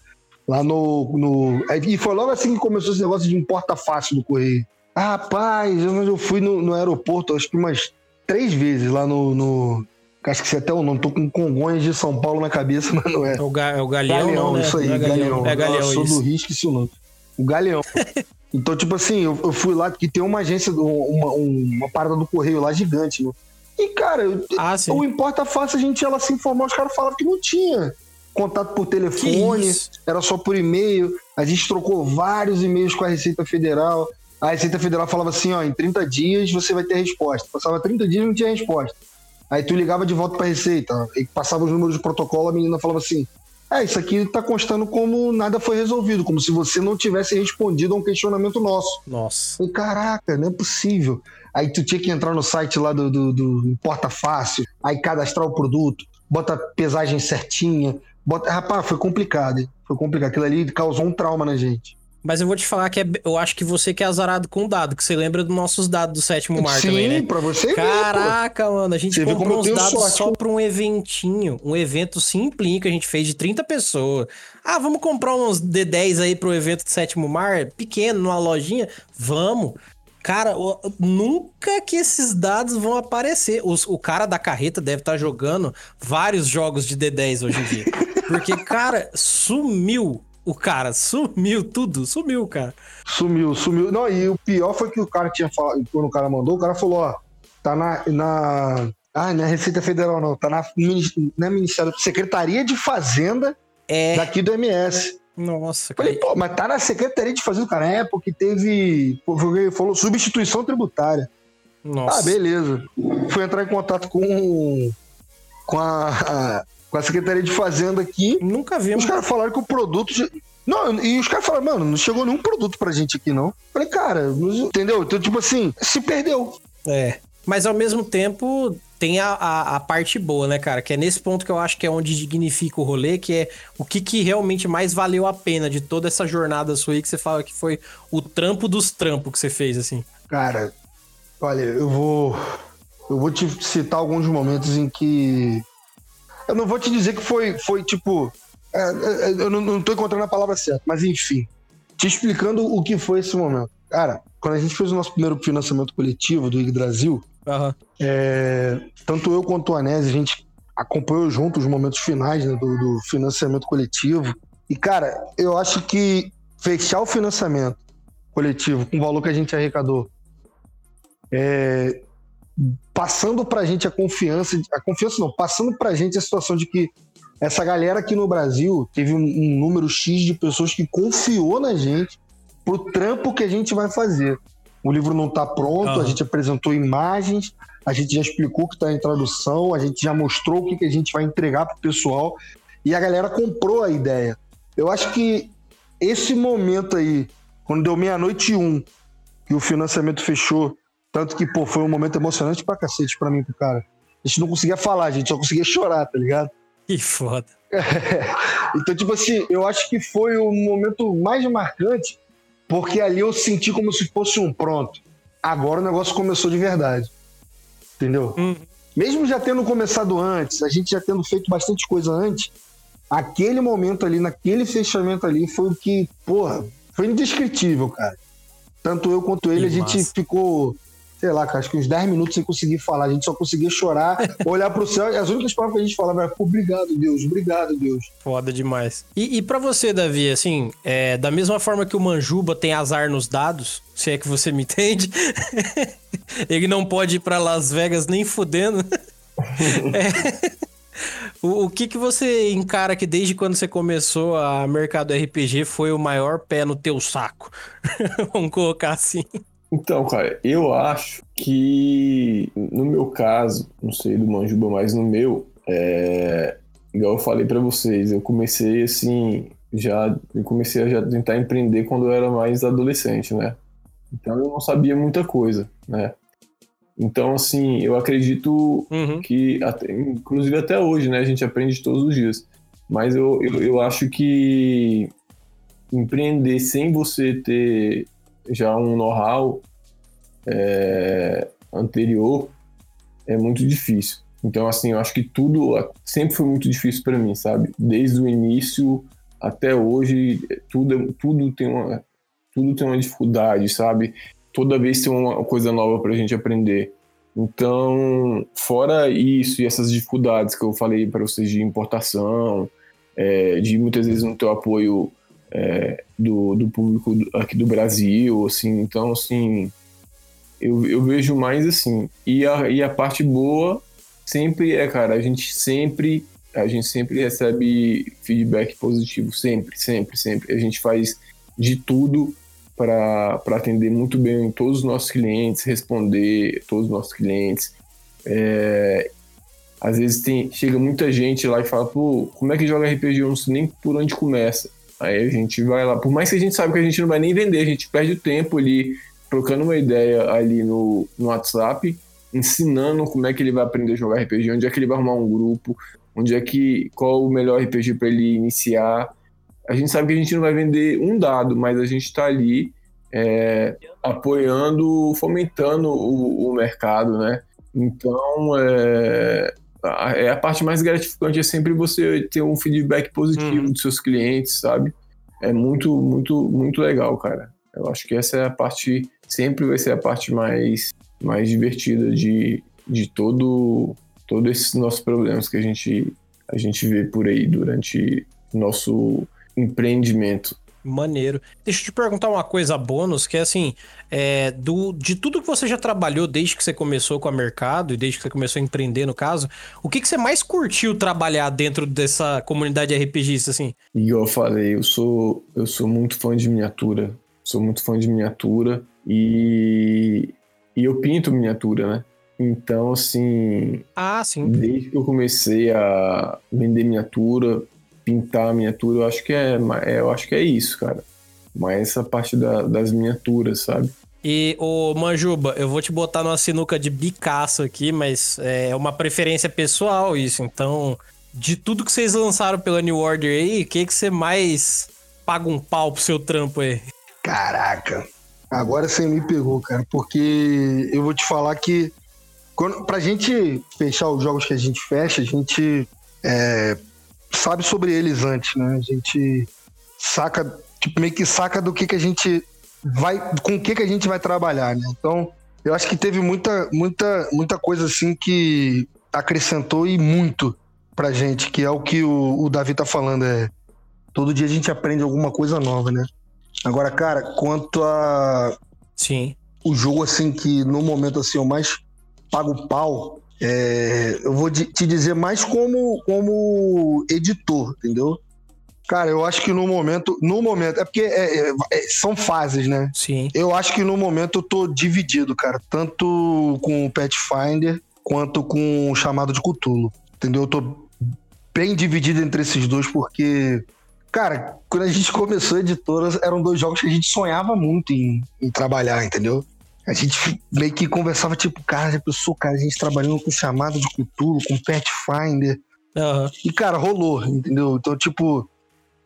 lá no, no. E foi logo assim que começou esse negócio de importa fácil do Correio. Ah, rapaz, eu, eu fui no, no aeroporto, acho que umas três vezes lá no. no acho que você até o nome, tô com Congonhas de São Paulo na cabeça, mas não é. É o, ga, é o Galeão, Galeão não, né? isso aí, é Galeão. É Galeão, eu sou isso. do Rio, esqueci o nome. O Galeão. então, tipo assim, eu, eu, fui lá, que tem uma agência, uma, uma parada do Correio lá gigante, né? E, cara, ah, o Importa Fácil, a gente ia lá se informar, os caras falavam que não tinha contato por telefone, era só por e-mail. A gente trocou vários e-mails com a Receita Federal. A Receita Federal falava assim: ó, em 30 dias você vai ter resposta. Passava 30 dias e não tinha resposta. Aí tu ligava de volta para a Receita, e passava os números de protocolo, a menina falava assim: é, isso aqui tá constando como nada foi resolvido, como se você não tivesse respondido a um questionamento nosso. Nossa. E caraca, não é possível. Aí tu tinha que entrar no site lá do, do, do Porta Fácil, aí cadastrar o produto, bota pesagem certinha, Bota... Rapaz, foi complicado, hein? Foi complicado. Aquilo ali causou um trauma na gente. Mas eu vou te falar que é, eu acho que você que é azarado com dado, que você lembra dos nossos dados do sétimo mar Sim, também, né? pra você Caraca, ver, mano, a gente você comprou uns dados sorte. só pra um eventinho, um evento simplinho que a gente fez de 30 pessoas. Ah, vamos comprar uns D10 aí pro evento do sétimo mar, pequeno, numa lojinha? Vamos. Cara, nunca que esses dados vão aparecer. Os, o cara da carreta deve estar tá jogando vários jogos de D10 hoje em dia. Porque, cara, sumiu o cara, sumiu tudo, sumiu, cara. Sumiu, sumiu. Não, e o pior foi que o cara tinha falado, quando o cara mandou, o cara falou, ó, tá na. na ah, não é Receita Federal, não, tá na, na é Ministério, Secretaria de Fazenda É. Daqui do MS. Nossa, Falei, pô, mas tá na Secretaria de Fazenda, cara. É, porque teve. Falou substituição tributária. Nossa. Ah, beleza. Fui entrar em contato com, com, a, a com a Secretaria de Fazenda aqui. Nunca vi. Os caras falaram que o produto. Não, e os caras falaram, mano, não chegou nenhum produto pra gente aqui, não. Falei, cara, entendeu? Então, tipo assim, se perdeu. É. Mas ao mesmo tempo, tem a, a, a, parte boa, né, cara? Que é nesse ponto que eu acho que é onde dignifica o rolê, que é o que, que realmente mais valeu a pena de toda essa jornada sua aí, que você fala que foi o trampo dos trampos que você fez, assim. Cara, olha, eu vou. Eu vou te citar alguns momentos em que. Eu não vou te dizer que foi, foi tipo. É, é, eu não, não tô encontrando a palavra certa, mas enfim. Te explicando o que foi esse momento. Cara, quando a gente fez o nosso primeiro financiamento coletivo do IG Brasil, Uhum. É, tanto eu quanto o Anésio, a gente acompanhou junto os momentos finais né, do, do, financiamento coletivo. E, cara, eu acho que fechar o financiamento coletivo com o valor que a gente arrecadou, é, passando pra gente a confiança, a confiança não, passando pra gente a situação de que essa galera aqui no Brasil teve um, um número X de pessoas que confiou na gente pro trampo que a gente vai fazer. O livro não está pronto, uhum. a gente apresentou imagens, a gente já explicou que está em tradução, a gente já mostrou o que, que a gente vai entregar para o pessoal e a galera comprou a ideia. Eu acho que esse momento aí, quando deu meia-noite e um, que o financiamento fechou, tanto que, pô, foi um momento emocionante pra cacete pra mim, pro cara. A gente não conseguia falar, a gente só conseguia chorar, tá ligado? Que foda. É. Então, tipo assim, eu acho que foi o momento mais marcante porque ali eu senti como se fosse um pronto. Agora o negócio começou de verdade. Entendeu? Hum. Mesmo já tendo começado antes, a gente já tendo feito bastante coisa antes, aquele momento ali, naquele fechamento ali, foi o que, porra, foi indescritível, cara. Tanto eu quanto ele, que a gente massa. ficou sei lá, acho que uns 10 minutos sem conseguir falar. A gente só conseguia chorar, olhar pro céu. E as únicas palavras que a gente falava era, obrigado, Deus, obrigado, Deus. Foda demais. E, e para você, Davi, assim, é, da mesma forma que o Manjuba tem azar nos dados, se é que você me entende, ele não pode ir pra Las Vegas nem fudendo. é. O, o, que que você encara que desde quando você começou a mercado RPG foi o maior pé no teu saco? Vamos colocar assim. Então, cara, eu acho que no meu caso, não sei do Manjuba, mas no meu, é, igual eu falei para vocês, eu comecei assim, já eu comecei a já tentar empreender quando eu era mais adolescente, né? Então eu não sabia muita coisa, né? Então, assim, eu acredito uhum. que, até, inclusive até hoje, né, a gente aprende todos os dias. Mas eu, eu, eu acho que empreender sem você ter já um know-how é, anterior é muito difícil. Então, assim, eu acho que tudo sempre foi muito difícil para mim, sabe? Desde o início até hoje, tudo, tudo, tem uma, tudo tem uma dificuldade, sabe? Toda vez tem uma coisa nova para a gente aprender. Então, fora isso e essas dificuldades que eu falei para vocês de importação, é, de muitas vezes não ter o apoio é, do, do público aqui do Brasil, assim, então, assim, eu, eu vejo mais assim. E a, e a parte boa sempre é, cara, a gente sempre, a gente sempre recebe feedback positivo, sempre, sempre, sempre. A gente faz de tudo para atender muito bem todos os nossos clientes, responder todos os nossos clientes. É, às vezes tem, chega muita gente lá e fala, pô, como é que joga RPG? Eu não sei nem por onde começa. Aí a gente vai lá, por mais que a gente sabe que a gente não vai nem vender, a gente perde o tempo ali trocando uma ideia ali no, no WhatsApp, ensinando como é que ele vai aprender a jogar RPG, onde é que ele vai arrumar um grupo, onde é que qual o melhor RPG para ele iniciar. A gente sabe que a gente não vai vender um dado, mas a gente está ali é, apoiando, fomentando o, o, mercado, né? Então, é, é a parte mais gratificante é sempre você ter um feedback positivo uhum. dos seus clientes, sabe? É muito, muito, muito legal, cara. Eu acho que essa é a parte, sempre vai ser a parte mais, mais divertida de, de todo, todos esses nossos problemas que a gente, a gente vê por aí durante nosso empreendimento. Maneiro. Deixa eu te perguntar uma coisa bônus, que é assim, é, do, de tudo que você já trabalhou desde que você começou com o mercado e desde que você começou a empreender, no caso, o que, que você mais curtiu trabalhar dentro dessa comunidade RPGista, assim? E eu falei, eu sou, eu sou muito fã de miniatura. Sou muito fã de miniatura e, e eu pinto miniatura, né? Então, assim. Ah, sim. Desde que eu comecei a vender miniatura, pintar miniatura, eu acho que é, é, eu acho que é isso, cara. Mas essa parte da, das miniaturas, sabe? E, ô Manjuba, eu vou te botar numa sinuca de bicaço aqui, mas é uma preferência pessoal isso. Então, de tudo que vocês lançaram pela New Order aí, o que, que você mais paga um pau pro seu trampo aí? Caraca, agora você me pegou, cara, porque eu vou te falar que quando, pra gente fechar os jogos que a gente fecha, a gente é, sabe sobre eles antes, né? A gente saca, tipo, meio que saca do que, que a gente vai, com o que, que a gente vai trabalhar, né? Então, eu acho que teve muita, muita, muita coisa assim que acrescentou e muito pra gente, que é o que o, o Davi tá falando, é todo dia a gente aprende alguma coisa nova, né? Agora, cara, quanto a Sim. O jogo assim que no momento assim eu mais pago pau é, eu vou te dizer mais como, como editor, entendeu? Cara, eu acho que no momento. No momento. É porque é, é, é, são fases, né? Sim. Eu acho que no momento eu tô dividido, cara. Tanto com o Pathfinder quanto com o chamado de Cthulhu. Entendeu? Eu tô bem dividido entre esses dois, porque. Cara, quando a gente começou a editora, eram dois jogos que a gente sonhava muito em, em trabalhar, entendeu? A gente meio que conversava, tipo, cara, já pensou, cara, a gente trabalhando com chamada de cultura, com Pathfinder. Uhum. E, cara, rolou, entendeu? Então, tipo,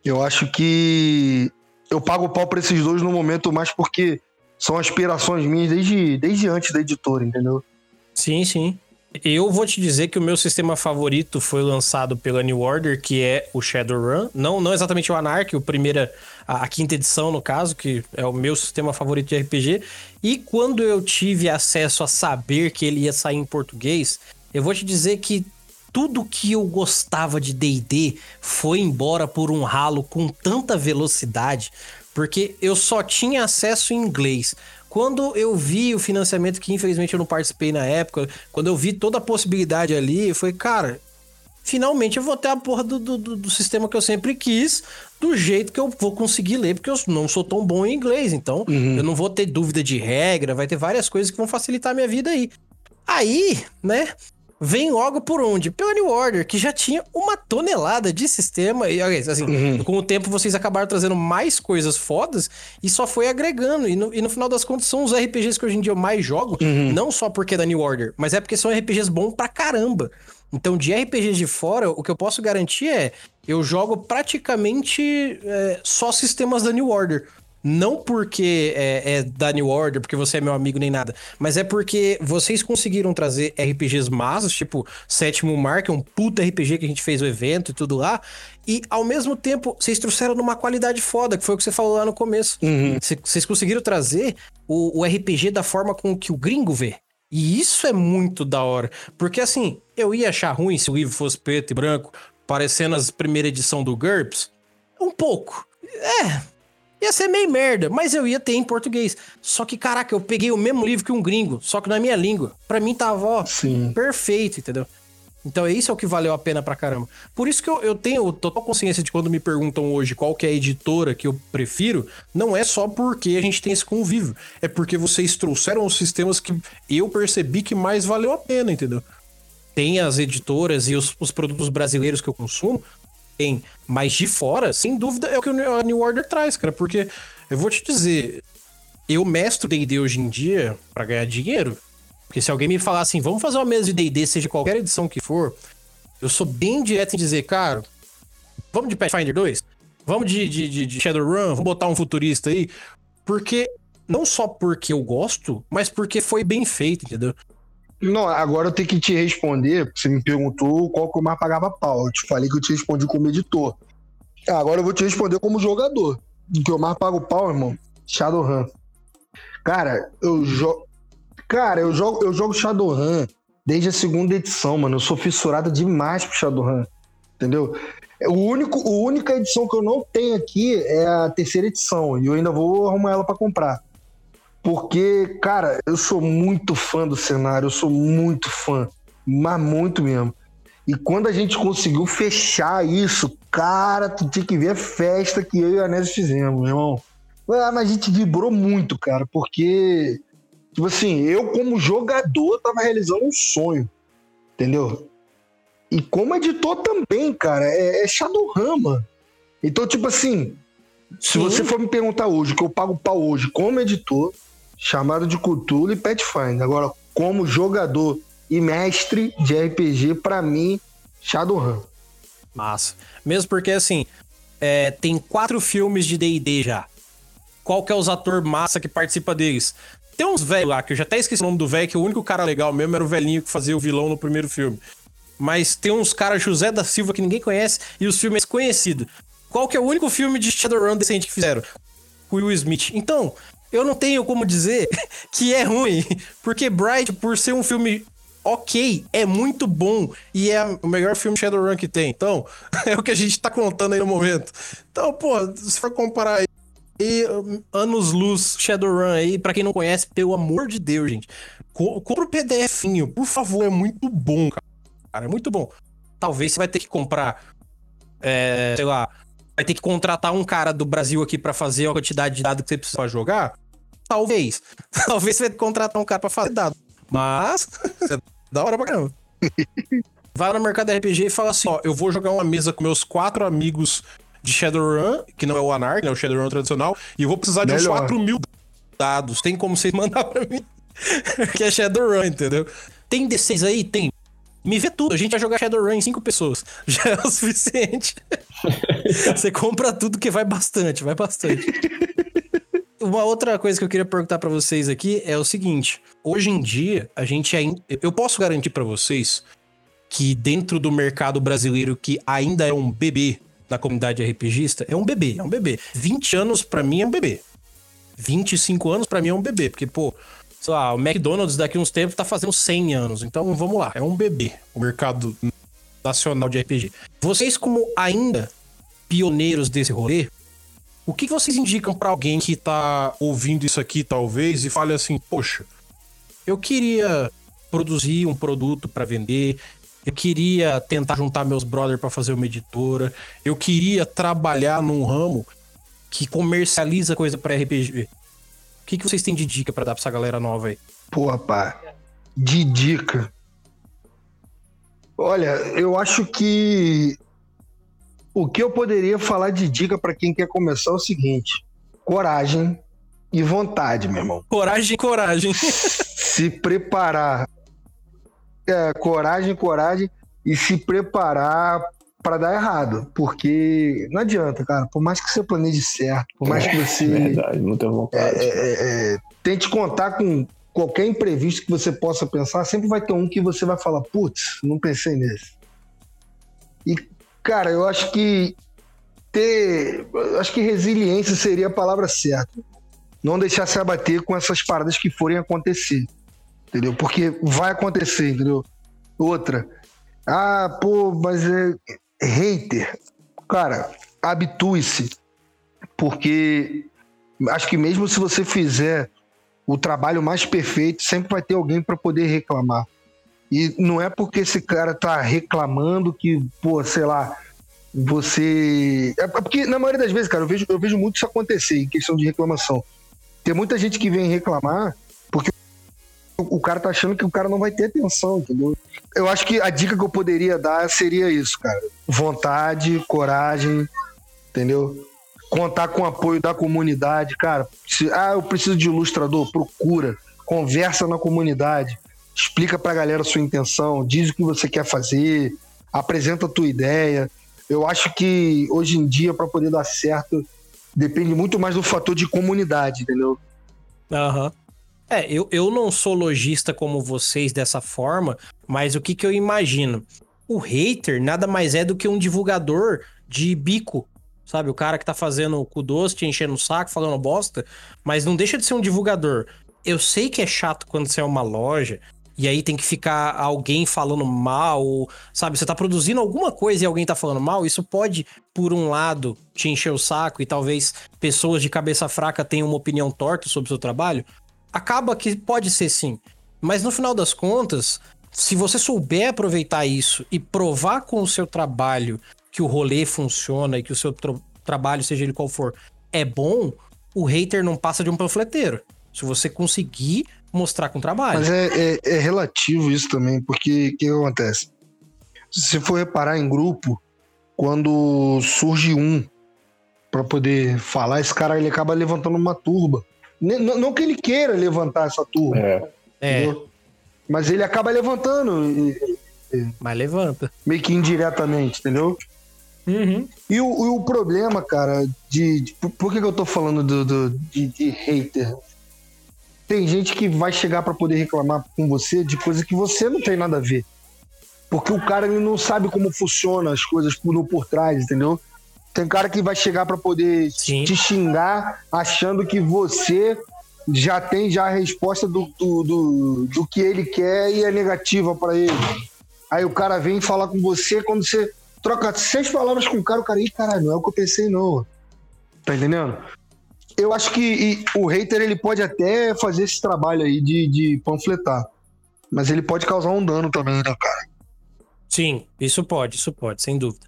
eu acho que eu pago o pau pra esses dois no momento mais porque são aspirações minhas desde, desde antes da editora, entendeu? Sim, sim. Eu vou te dizer que o meu sistema favorito foi lançado pela New Order, que é o Shadowrun. Não, não exatamente o Anarch, o primeira, a, a, quinta edição, no caso, que é o meu sistema favorito de RPG. E quando eu tive acesso a saber que ele ia sair em português, eu vou te dizer que tudo que eu gostava de D&D foi embora por um ralo com tanta velocidade, porque eu só tinha acesso em inglês. Quando eu vi o financiamento, que infelizmente eu não participei na época, quando eu vi toda a possibilidade ali, eu falei, cara, finalmente eu vou ter a porra do, do, do, sistema que eu sempre quis, do jeito que eu vou conseguir ler, porque eu não sou tão bom em inglês, então uhum. eu não vou ter dúvida de regra, vai ter várias coisas que vão facilitar a minha vida aí. Aí, né, vem logo por onde? Pela New Order, que já tinha uma tonelada de sistema. E assim, uhum. com o tempo vocês acabaram trazendo mais coisas fodas e só foi agregando. E no, e no final das contas são os RPGs que hoje em dia eu mais jogo, uhum. não só porque é da New Order, mas é porque são RPGs bons pra caramba. Então, de RPGs de fora, o que eu posso garantir é eu jogo praticamente é, só sistemas da New Order. Não porque é, é, da New Order, porque você é meu amigo nem nada, mas é porque vocês conseguiram trazer RPGs massas, tipo Sétimo Mar, que é um puta RPG que a gente fez o evento e tudo lá, e ao mesmo tempo vocês trouxeram numa qualidade foda, que foi o que você falou lá no começo. Uhum. Vocês conseguiram trazer o, o RPG da forma com que o gringo vê. E isso é muito da hora. Porque assim, eu ia achar ruim se o livro fosse preto e branco, parecendo as primeira edição do GURPS. Um pouco. É, Ia ser meio merda, mas eu ia ter em português. Só que, caraca, eu peguei o mesmo livro que um gringo, só que na minha língua. Pra mim tava, ó, Sim. perfeito, entendeu? Então isso é o que valeu a pena pra caramba. Por isso que eu, eu tenho total consciência de quando me perguntam hoje qual que é a editora que eu prefiro, não é só porque a gente tem esse convívio. É porque vocês trouxeram os sistemas que eu percebi que mais valeu a pena, entendeu? Tem as editoras e os, os produtos brasileiros que eu consumo, tem. Mas de fora, sem dúvida, é o que a New Order traz, cara. Porque eu vou te dizer, eu mestro D&D hoje em dia para ganhar dinheiro. Porque se alguém me falar assim, vamos fazer uma mesa de D&D, seja qualquer edição que for, eu sou bem direto em dizer, cara, vamos de Pathfinder 2? Vamos de, de, de, de Shadowrun? Vamos botar um futurista aí? Porque, não só porque eu gosto, mas porque foi bem feito, entendeu? Não, agora eu tenho que te responder, você me perguntou qual que eu mais pagava pau. Eu te falei que eu te respondi como editor. Agora eu vou te responder como jogador. O que eu mais pago pau, irmão, Shadowrun. Cara, eu jogo. Cara, eu jogo, eu jogo Shadowrun desde a segunda edição, mano. Eu sou fissurado demais pro Shadowrun. Entendeu? O único, a única edição que eu não tenho aqui é a terceira edição. E eu ainda vou arrumar ela para comprar. Porque, cara, eu sou muito fã do cenário, eu sou muito fã. Mas muito mesmo. E quando a gente conseguiu fechar isso, cara, tu tinha que ver a festa que eu e a Nésio fizemos, meu irmão. Mas a gente vibrou muito, cara, porque, tipo assim, eu como jogador tava realizando um sonho, entendeu? E como editor também, cara, é, é Shadowrun, Então, tipo assim, se Sim. você for me perguntar hoje, que eu pago pau hoje como editor, chamado de Cthulhu e Pathfinder. Agora, como jogador e mestre de RPG, para mim, Shadowrun. Massa. Mesmo porque, assim, é, tem quatro filmes de D&D já. Qual que é os atores massa que participa deles? Tem uns velhos lá, que eu já até esqueci o nome do velho, que o único cara legal mesmo era o velhinho que fazia o vilão no primeiro filme. Mas tem uns caras José da Silva que ninguém conhece e os filmes conhecidos. Qual que é o único filme de Shadowrun decente que fizeram? Will Smith. Então, eu não tenho como dizer que é ruim, porque Bright, por ser um filme ok, é muito bom e é o melhor filme Shadowrun que tem. Então, é o que a gente tá contando aí no momento. Então, pô, se for comparar aí, anos luz Shadowrun aí, pra quem não conhece, pelo amor de Deus, gente, compra o PDFinho, por favor, é muito bom, cara, é muito bom. Talvez você vai ter que comprar, é, sei lá, vai ter que contratar um cara do Brasil aqui para fazer a quantidade de dados que você precisa jogar. Talvez. Talvez você vai contratar um cara pra fazer dados. Mas, é da hora pra caramba. Vai no mercado RPG e fala assim: ó, eu vou jogar uma mesa com meus quatro amigos de Shadowrun, que não é o Anarch, né? O Shadowrun tradicional, e eu vou precisar de uns 4 mil dados. Tem como vocês mandar pra mim? que é Shadowrun, entendeu? Tem D6 aí? Tem. Me vê tudo. A gente vai jogar Shadowrun em cinco pessoas. Já é o suficiente. Você compra tudo que vai bastante, vai bastante. Uma outra coisa que eu queria perguntar para vocês aqui é o seguinte: hoje em dia, a gente ainda. Eu posso garantir para vocês que dentro do mercado brasileiro, que ainda é um bebê na comunidade RPGista, é um bebê, é um bebê. 20 anos para mim é um bebê. 25 anos para mim é um bebê, porque, pô, sei lá, o McDonald's daqui uns tempos tá fazendo 100 anos. Então vamos lá, é um bebê o mercado nacional de RPG. Vocês, como ainda pioneiros desse rolê, o que vocês indicam para alguém que tá ouvindo isso aqui, talvez, e fale assim: poxa, eu queria produzir um produto para vender, eu queria tentar juntar meus brothers para fazer uma editora, eu queria trabalhar num ramo que comercializa coisa para RPG. O que, que vocês têm de dica para dar pra essa galera nova aí? Pô, rapaz, de dica. Olha, eu acho que o que eu poderia falar de dica para quem quer começar é o seguinte: coragem e vontade, meu irmão. Coragem, coragem. se preparar. É, coragem, coragem e se preparar para dar errado, porque não adianta, cara. Por mais que você planeje certo, por mais que você. É verdade, muita vontade. É, é, é, tente contar com qualquer imprevisto que você possa pensar, sempre vai ter um que você vai falar, putz, não pensei nesse. E, cara, eu acho que ter. Acho que resiliência seria a palavra certa. Não deixar se abater com essas paradas que forem acontecer. Entendeu? Porque vai acontecer, entendeu? Outra. Ah, pô, mas é, hater, cara, habitue-se. Porque acho que mesmo se você fizer o trabalho mais perfeito, sempre vai ter alguém para poder reclamar. E não é porque esse cara tá reclamando que, pô, sei lá, você. É porque, na maioria das vezes, cara, eu vejo, eu vejo muito isso acontecer em questão de reclamação. Tem muita gente que vem reclamar porque o cara tá achando que o cara não vai ter atenção, entendeu? Eu acho que a dica que eu poderia dar seria isso, cara. Vontade, coragem, entendeu? Contar com o apoio da comunidade, cara. Se, ah, eu preciso de ilustrador, procura, conversa na comunidade, explica pra galera a sua intenção, diz o que você quer fazer, apresenta a tua ideia. Eu acho que hoje em dia, para poder dar certo, depende muito mais do fator de comunidade, entendeu? Aham. Uhum. É, eu, eu não sou lojista como vocês dessa forma, mas o que, que eu imagino? O hater nada mais é do que um divulgador de bico, sabe? O cara que tá fazendo o cu doce, te enchendo o saco, falando bosta, mas não deixa de ser um divulgador. Eu sei que é chato quando você é uma loja, e aí tem que ficar alguém falando mal, sabe? Você tá produzindo alguma coisa e alguém tá falando mal, isso pode, por um lado, te encher o saco e talvez pessoas de cabeça fraca tenham uma opinião torta sobre o seu trabalho. Acaba que pode ser sim. Mas no final das contas, se você souber aproveitar isso e provar com o seu trabalho que o rolê funciona e que o seu tra trabalho, seja ele qual for, é bom, o hater não passa de um panfleteiro. Se você conseguir mostrar com trabalho. Mas é, é, é relativo isso também, porque o que acontece? Se você for reparar em grupo, quando surge um para poder falar, esse cara ele acaba levantando uma turba. Não, não que ele queira levantar essa turba. É. é. Mas ele acaba levantando. Mas levanta. Meio que indiretamente, entendeu? Uhum. E, o, e o problema, cara, de, de. por que, que eu tô falando do, do de, de hater? Tem gente que vai chegar para poder reclamar com você de coisa que você não tem nada a ver. Porque o cara ele não sabe como funciona as coisas por, por trás, entendeu? Tem cara que vai chegar para poder Sim. te xingar achando que você já tem já a resposta do, do, do, do que ele quer e é negativa para ele. Aí o cara vem falar com você, quando você troca seis palavras com o cara, o cara, ih, caralho, não é o que eu pensei, não. Tá entendendo? Eu acho que o hater ele pode até fazer esse trabalho aí de, de panfletar. Mas ele pode causar um dano também, né, cara? Sim, isso pode, isso pode, sem dúvida.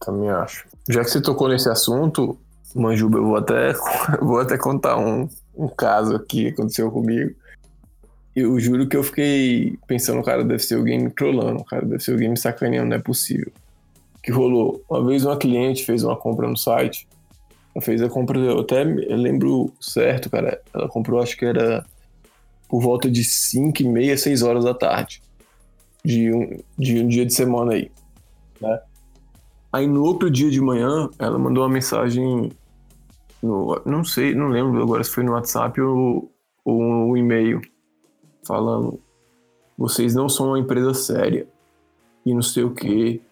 Também acho. Já que você tocou nesse assunto, Manjuba, eu vou até, vou até contar um, um caso aqui que aconteceu comigo. Eu juro que eu fiquei pensando, cara, deve ser alguém me trollando, cara, deve ser alguém me sacaneando, não é possível. O que rolou? Uma vez uma cliente fez uma compra no site ela fez a compra, eu até lembro certo, cara. Ela comprou, acho que era por volta de 5 e meia, 6 horas da tarde. De um, de um dia de semana aí. Né? Aí no outro dia de manhã, ela mandou uma mensagem. No, não sei, não lembro agora se foi no WhatsApp ou, ou um e-mail. Falando: vocês não são uma empresa séria. E não sei o que.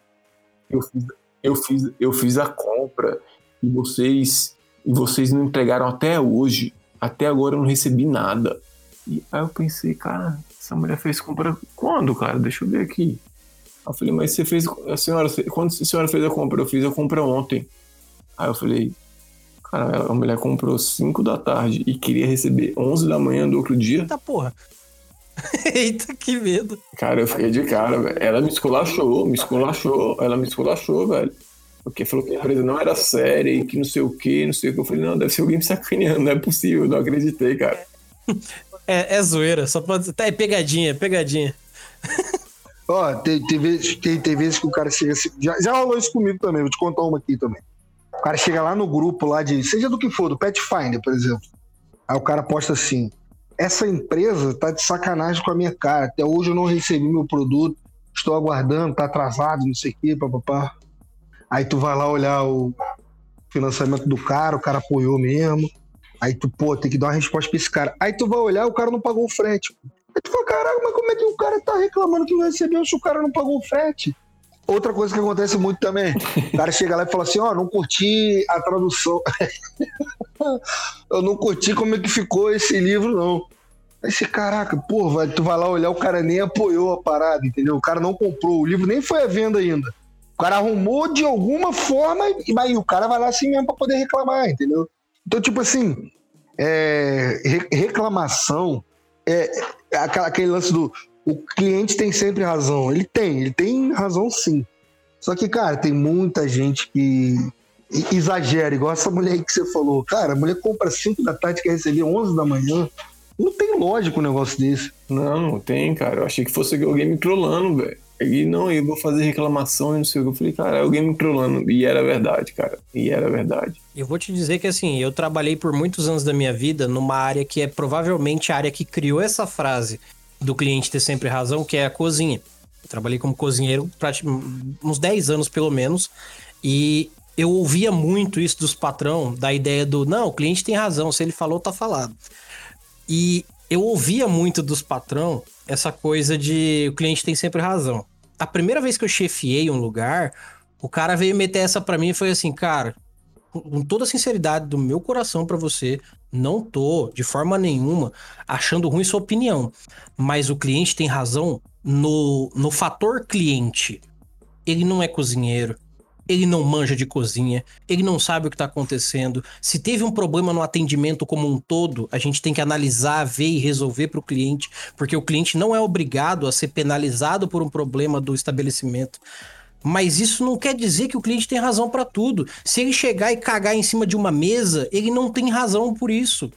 Eu fiz, eu fiz, eu fiz a compra e vocês e vocês não entregaram até hoje. Até agora eu não recebi nada. E aí eu pensei, cara, essa mulher fez compra quando, cara? Deixa eu ver aqui. Eu falei, mas você fez. A senhora, quando a senhora fez a compra? Eu fiz a compra ontem. Aí eu falei, cara, a mulher comprou 5 da tarde e queria receber 11 da manhã do outro dia. Eita porra. Eita, que medo. Cara, eu fiquei de cara, velho. Ela me esculachou, me esculachou. Ela me esculachou, velho. Porque falou que a empresa não era séria e que não sei o que, não sei o que. Eu falei, não, deve ser alguém me sacaneando, não é possível, não acreditei, cara. É, é zoeira, só pode. Tá, é pegadinha, pegadinha. Ó, tem, tem, vezes, tem, tem vezes que o cara chega assim. Já, já rolou isso comigo também, vou te contar uma aqui também. O cara chega lá no grupo lá de. Seja do que for, do Petfinder, por exemplo. Aí o cara posta assim: essa empresa tá de sacanagem com a minha cara. Até hoje eu não recebi meu produto, estou aguardando, tá atrasado, não sei o quê, papapá. Aí tu vai lá olhar o financiamento do cara, o cara apoiou mesmo. Aí tu, pô, tem que dar uma resposta pra esse cara. Aí tu vai olhar, o cara não pagou o frete. Aí tu fala, caraca, mas como é que o cara tá reclamando que não recebeu se o cara não pagou o frete? Outra coisa que acontece muito também, o cara chega lá e fala assim, ó, oh, não curti a tradução. eu não curti como é que ficou esse livro, não. Aí você, caraca, pô, tu vai lá olhar, o cara nem apoiou a parada, entendeu? O cara não comprou, o livro nem foi à venda ainda. Cara arrumou de alguma forma aí o cara vai lá assim mesmo pra poder reclamar, entendeu? Então, tipo assim, é, reclamação é, é aquele lance do o cliente tem sempre razão. Ele tem, ele tem razão sim. Só que, cara, tem muita gente que exagera, igual essa mulher aí que você falou. Cara, a mulher compra 5 da tarde e quer receber 11 da manhã. Não tem lógico um negócio desse. Não, não tem, cara. Eu achei que fosse alguém me trollando, velho. E não, eu vou fazer reclamação e não sei o que. Eu falei, cara, alguém me trollando. E era verdade, cara. E era verdade. Eu vou te dizer que assim, eu trabalhei por muitos anos da minha vida numa área que é provavelmente a área que criou essa frase do cliente ter sempre razão, que é a cozinha. Eu trabalhei como cozinheiro uns 10 anos pelo menos. E eu ouvia muito isso dos patrão, da ideia do não, o cliente tem razão, se ele falou, tá falado. E eu ouvia muito dos patrão essa coisa de o cliente tem sempre razão a primeira vez que eu chefiei um lugar, o cara veio meter essa para mim e foi assim, cara, com toda a sinceridade do meu coração para você, Não tô, de forma nenhuma, achando ruim sua opinião. Mas o cliente tem razão no, no fator cliente. Ele não é cozinheiro, ele não manja de cozinha, ele não sabe o que está acontecendo. Se teve um problema no atendimento como um todo, a gente tem que analisar, ver e resolver para o cliente, porque o cliente não é obrigado a ser penalizado por um problema do estabelecimento. Mas isso não quer dizer que o cliente tem razão para tudo. Se ele chegar e cagar em cima de uma mesa, ele não tem razão por isso.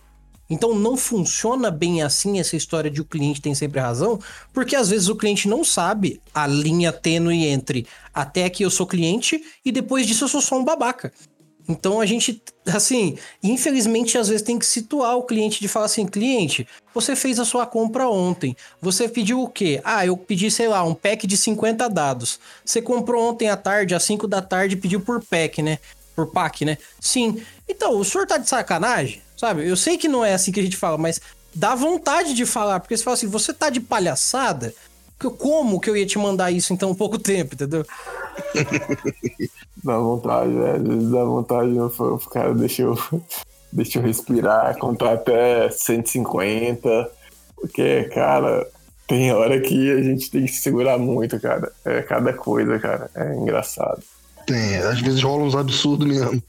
Então não funciona bem assim essa história de o cliente tem sempre razão, porque às vezes o cliente não sabe a linha tênue entre até que eu sou cliente e depois disso eu sou só um babaca. Então a gente, assim, infelizmente às vezes tem que situar o cliente de falar assim: cliente, você fez a sua compra ontem. Você pediu o quê? Ah, eu pedi, sei lá, um pack de 50 dados. Você comprou ontem à tarde, às 5 da tarde, pediu por pack, né? Por pack, né? Sim. Então, o senhor tá de sacanagem? Sabe? Eu sei que não é assim que a gente fala, mas dá vontade de falar, porque você fala assim: você tá de palhaçada? Como que eu ia te mandar isso em tão pouco tempo, entendeu? dá vontade, velho. Às vezes dá vontade, foi, cara, deixa eu, deixa eu respirar, contar até 150. Porque, cara, tem hora que a gente tem que se segurar muito, cara. É cada coisa, cara. É engraçado. Tem, às vezes rola uns absurdos mesmo.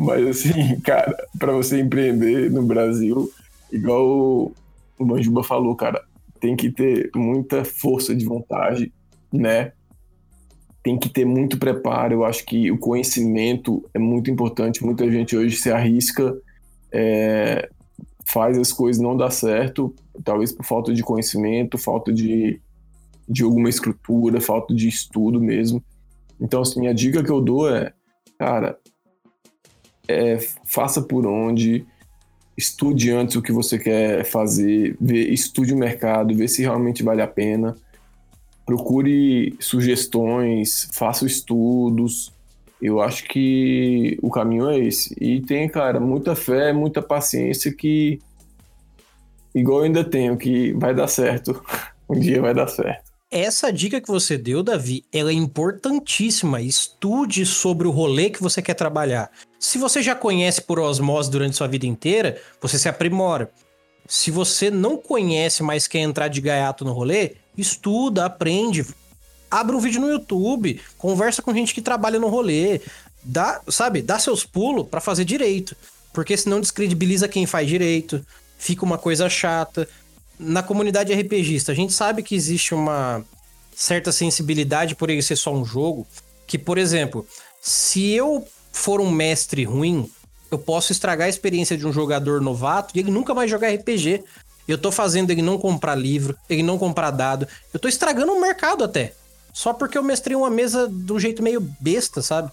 Mas assim, cara, para você empreender no Brasil, igual o Manjuba falou, cara, tem que ter muita força de vontade, né? Tem que ter muito preparo. Eu acho que o conhecimento é muito importante. Muita gente hoje se arrisca, é, faz as coisas não dar certo, talvez por falta de conhecimento, falta de, de alguma estrutura, falta de estudo mesmo. Então, assim, a dica que eu dou é, cara, é, faça por onde, estude antes o que você quer fazer, vê, estude o mercado, vê se realmente vale a pena, procure sugestões, faça estudos. Eu acho que o caminho é esse. E tem, cara, muita fé, muita paciência que, igual eu ainda tenho, que vai dar certo. um dia vai dar certo. Essa dica que você deu, Davi, ela é importantíssima. Estude sobre o rolê que você quer trabalhar. Se você já conhece por osmose durante sua vida inteira, você se aprimora. Se você não conhece, mas quer entrar de gaiato no rolê, estuda, aprende. Abre um vídeo no YouTube, conversa com gente que trabalha no rolê. Dá, sabe, dá seus pulos para fazer direito. Porque senão descredibiliza quem faz direito. Fica uma coisa chata. Na comunidade RPGista, a gente sabe que existe uma certa sensibilidade por ele ser só um jogo. Que, por exemplo, se eu for um mestre ruim, eu posso estragar a experiência de um jogador novato e ele nunca mais jogar RPG. Eu tô fazendo ele não comprar livro, ele não comprar dado. Eu tô estragando o mercado até. Só porque eu mestrei uma mesa de um jeito meio besta, sabe?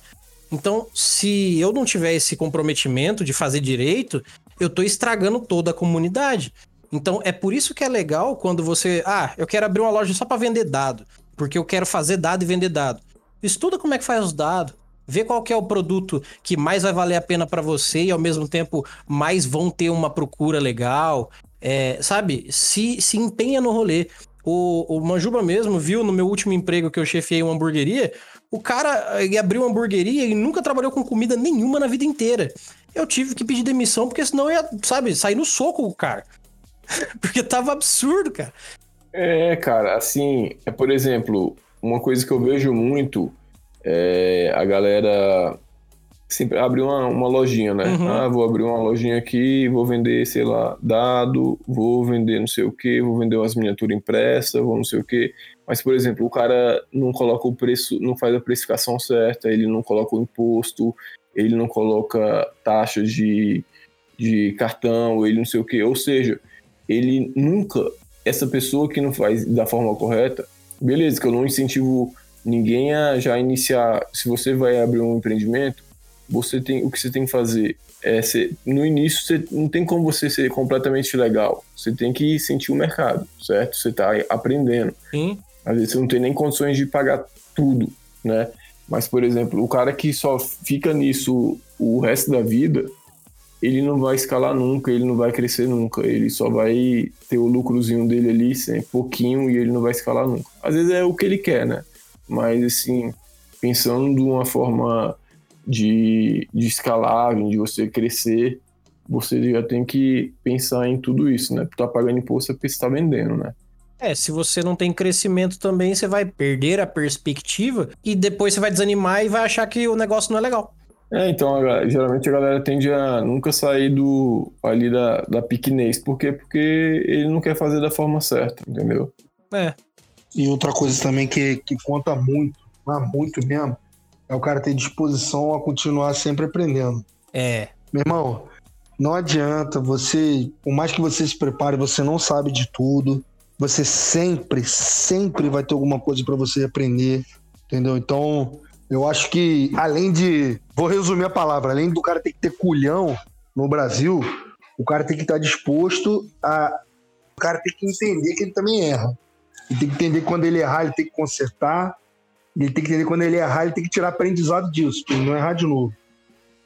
Então, se eu não tiver esse comprometimento de fazer direito, eu tô estragando toda a comunidade. Então, é por isso que é legal quando você, ah, eu quero abrir uma loja só para vender dado, porque eu quero fazer dado e vender dado. Estuda como é que faz os dados, Vê qual é o produto que mais vai valer a pena para você e ao mesmo tempo mais vão ter uma procura legal. É, sabe? Se, se empenha no rolê. O, o Manjuba mesmo viu no meu último emprego que eu chefiei uma hamburgueria. O cara abriu uma hamburgueria e nunca trabalhou com comida nenhuma na vida inteira. Eu tive que pedir demissão porque senão eu ia, sabe, sair no soco o cara. porque tava absurdo, cara. É, cara, assim, é por exemplo, uma coisa que eu vejo muito é, a galera sempre abre uma, uma lojinha, né? Uhum. Ah, vou abrir uma lojinha aqui, vou vender, sei lá, dado, vou vender não sei o que, vou vender umas miniaturas impressas, vou não sei o que. Mas, por exemplo, o cara não coloca o preço, não faz a precificação certa, ele não coloca o imposto, ele não coloca taxa de, de cartão, ele não sei o que. Ou seja, ele nunca, essa pessoa que não faz da forma correta, beleza, que eu não incentivo ninguém a já iniciar. Se você vai abrir um empreendimento, você tem o que você tem que fazer é ser, no início você não tem como você ser completamente legal. Você tem que sentir o mercado, certo? Você está aprendendo. Sim. Às vezes você não tem nem condições de pagar tudo, né? Mas, por exemplo, o cara que só fica nisso o resto da vida, ele não vai escalar nunca, ele não vai crescer nunca, ele só vai ter o lucrozinho dele ali, sem pouquinho, e ele não vai escalar nunca. Às vezes é o que ele quer, né? mas assim, pensando de uma forma de, de escalagem, de você crescer, você já tem que pensar em tudo isso, né? Tá pagando imposto é porque você tá vendendo, né? É, se você não tem crescimento também, você vai perder a perspectiva e depois você vai desanimar e vai achar que o negócio não é legal. É, então, a- geralmente a galera tende a nunca sair do ali da, da pequenez. Por quê? Porque ele não quer fazer da forma certa, entendeu? É. E outra coisa também que, que conta muito, mas muito mesmo, é o cara ter disposição a continuar sempre aprendendo. É. Meu irmão, não adianta você, por mais que você se prepare, você não sabe de tudo. Você sempre, sempre vai ter alguma coisa para você aprender, entendeu? Então, eu acho que além de, vou resumir a palavra, além do cara ter que ter culhão no Brasil, o cara tem que estar disposto a, o cara tem que entender que ele também erra. Ele tem que entender que quando ele errar, ele tem que consertar. Ele tem que entender que quando ele errar, ele tem que tirar aprendizado disso, pra ele não errar de novo.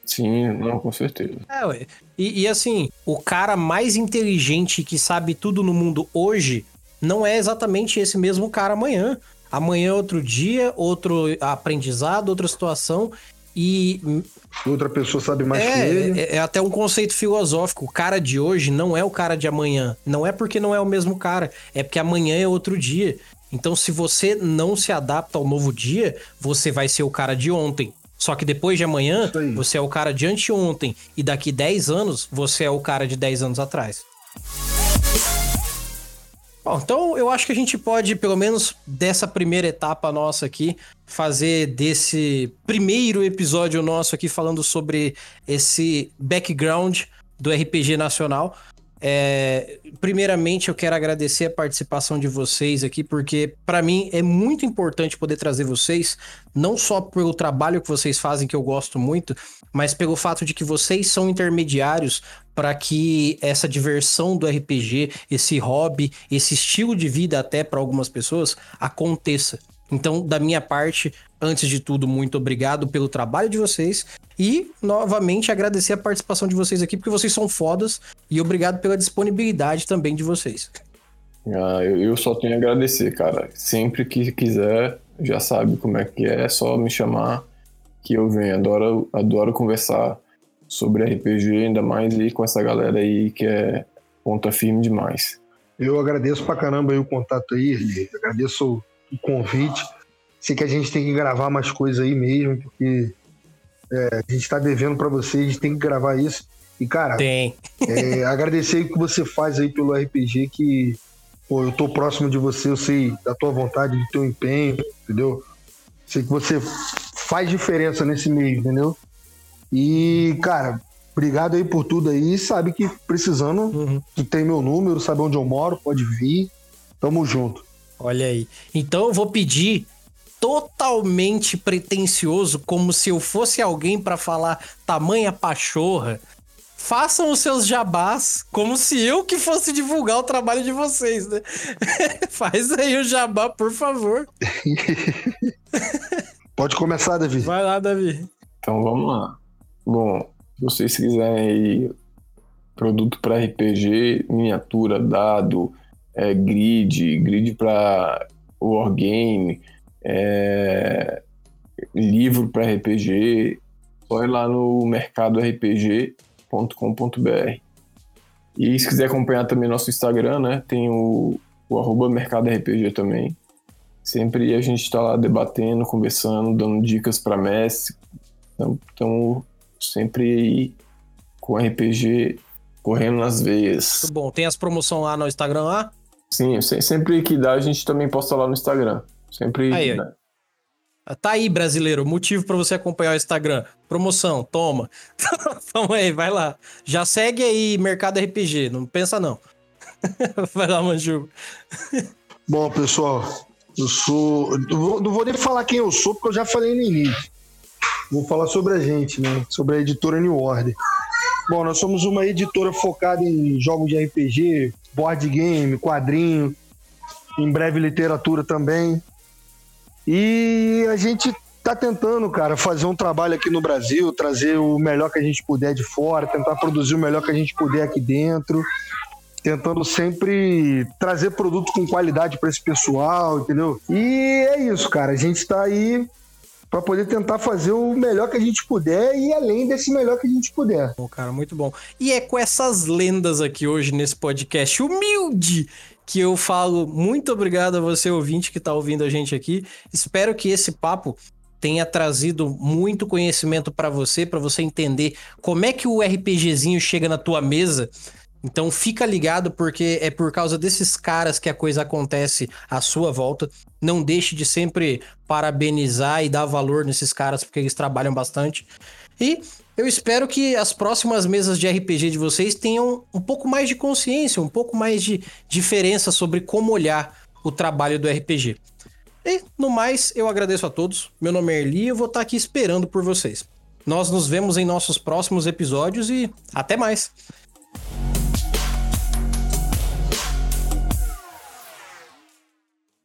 Sim, não, com certeza. É, ué. E, e assim, o cara mais inteligente que sabe tudo no mundo hoje não é exatamente esse mesmo cara amanhã. Amanhã é outro dia, outro aprendizado, outra situação. E Outra pessoa sabe mais que é, ele. é, é até um conceito filosófico. O cara de hoje não é o cara de amanhã. Não é porque não é o mesmo cara, é porque amanhã é outro dia. Então, se você não se adapta ao novo dia, você vai ser o cara de ontem. Só que depois de amanhã, você é o cara de anteontem. E daqui 10 anos, você é o cara de 10 anos atrás. Bom, então eu acho que a gente pode, pelo menos dessa primeira etapa nossa aqui, fazer desse primeiro episódio nosso aqui falando sobre esse background do RPG nacional. É, primeiramente, eu quero agradecer a participação de vocês aqui, porque para mim é muito importante poder trazer vocês, não só pelo trabalho que vocês fazem, que eu gosto muito, mas pelo fato de que vocês são intermediários para que essa diversão do RPG, esse hobby, esse estilo de vida até para algumas pessoas aconteça. Então, da minha parte, antes de tudo, muito obrigado pelo trabalho de vocês e novamente agradecer a participação de vocês aqui, porque vocês são fodas e obrigado pela disponibilidade também de vocês. Ah, eu, só tenho a agradecer, cara. Sempre que quiser, já sabe como é que é, é só me chamar que eu venho. Adoro, adoro conversar sobre RPG, ainda mais aí com essa galera aí que é ponta firme demais. Eu agradeço pra caramba aí o contato aí, Erli. Agradeço o convite. Sei que a gente tem que gravar mais coisas aí mesmo, porque é, a gente tá devendo pra vocês, a gente tem que gravar isso. E, cara, Tem. é, agradecer o que você faz aí pelo RPG, que pô, eu tô próximo de você, eu sei da tua vontade, do teu empenho, entendeu? Sei que você faz diferença nesse meio, entendeu? E, cara, obrigado aí por tudo aí. Sabe que precisando, Uhum. tu tem meu número, sabe onde eu moro, pode vir. Tamo junto. Olha aí. Então eu vou pedir totalmente pretensioso, como se eu fosse alguém pra falar tamanha pachorra. Façam os seus jabás como se eu que fosse divulgar o trabalho de vocês, né? Faz aí o jabá, por favor. Pode começar, Davi. Vai lá, Davi. Então vamos lá. Bom, se vocês quiserem aí produto para RPG, miniatura, dado, é, grid, grid para wargame, é, livro para RPG, só ir lá no mercadorpg.com.br. E se quiser acompanhar também nosso Instagram, né? Tem o, o arroba Mercado RPG também. Sempre a gente está lá debatendo, conversando, dando dicas para mestre. Então, então, sempre aí com RPG correndo nas veias. Muito bom. Tem as promoções lá no Instagram lá? Sim, se- sempre que dá, a gente também posta lá no Instagram. Sempre Aí, dá. Tá aí, brasileiro. Motivo pra você acompanhar o Instagram. Promoção, toma. toma aí, vai lá. Já segue aí Mercado RPG, não pensa não. vai lá, Manju. Bom, pessoal, eu sou. não vou nem falar quem eu sou, porque eu já falei no início. Vou falar sobre a gente, né? Sobre a editora New Order. Bom, nós somos uma editora focada em jogos de RPG, board game, quadrinho, em breve literatura também. E a gente tá tentando, cara, fazer um trabalho aqui no Brasil, trazer o melhor que a gente puder de fora, tentar produzir o melhor que a gente puder aqui dentro tentando sempre trazer produto com qualidade para esse pessoal, entendeu? E é isso, cara. A gente tá aí para poder tentar fazer o melhor que a gente puder e além desse melhor que a gente puder. Bom, cara, muito bom. E é com essas lendas aqui hoje nesse podcast humilde que eu falo muito obrigado a você ouvinte que está ouvindo a gente aqui. Espero que esse papo tenha trazido muito conhecimento para você, para você entender como é que o RPGzinho chega na tua mesa. Então fica ligado porque é por causa desses caras que a coisa acontece à sua volta. Não deixe de sempre parabenizar e dar valor nesses caras porque eles trabalham bastante. E eu espero que as próximas mesas de RPG de vocês tenham um pouco mais de consciência, um pouco mais de diferença sobre como olhar o trabalho do RPG. E, no mais, eu agradeço a todos. Meu nome é Erli e eu vou estar aqui esperando por vocês. Nós nos vemos em nossos próximos episódios e até mais!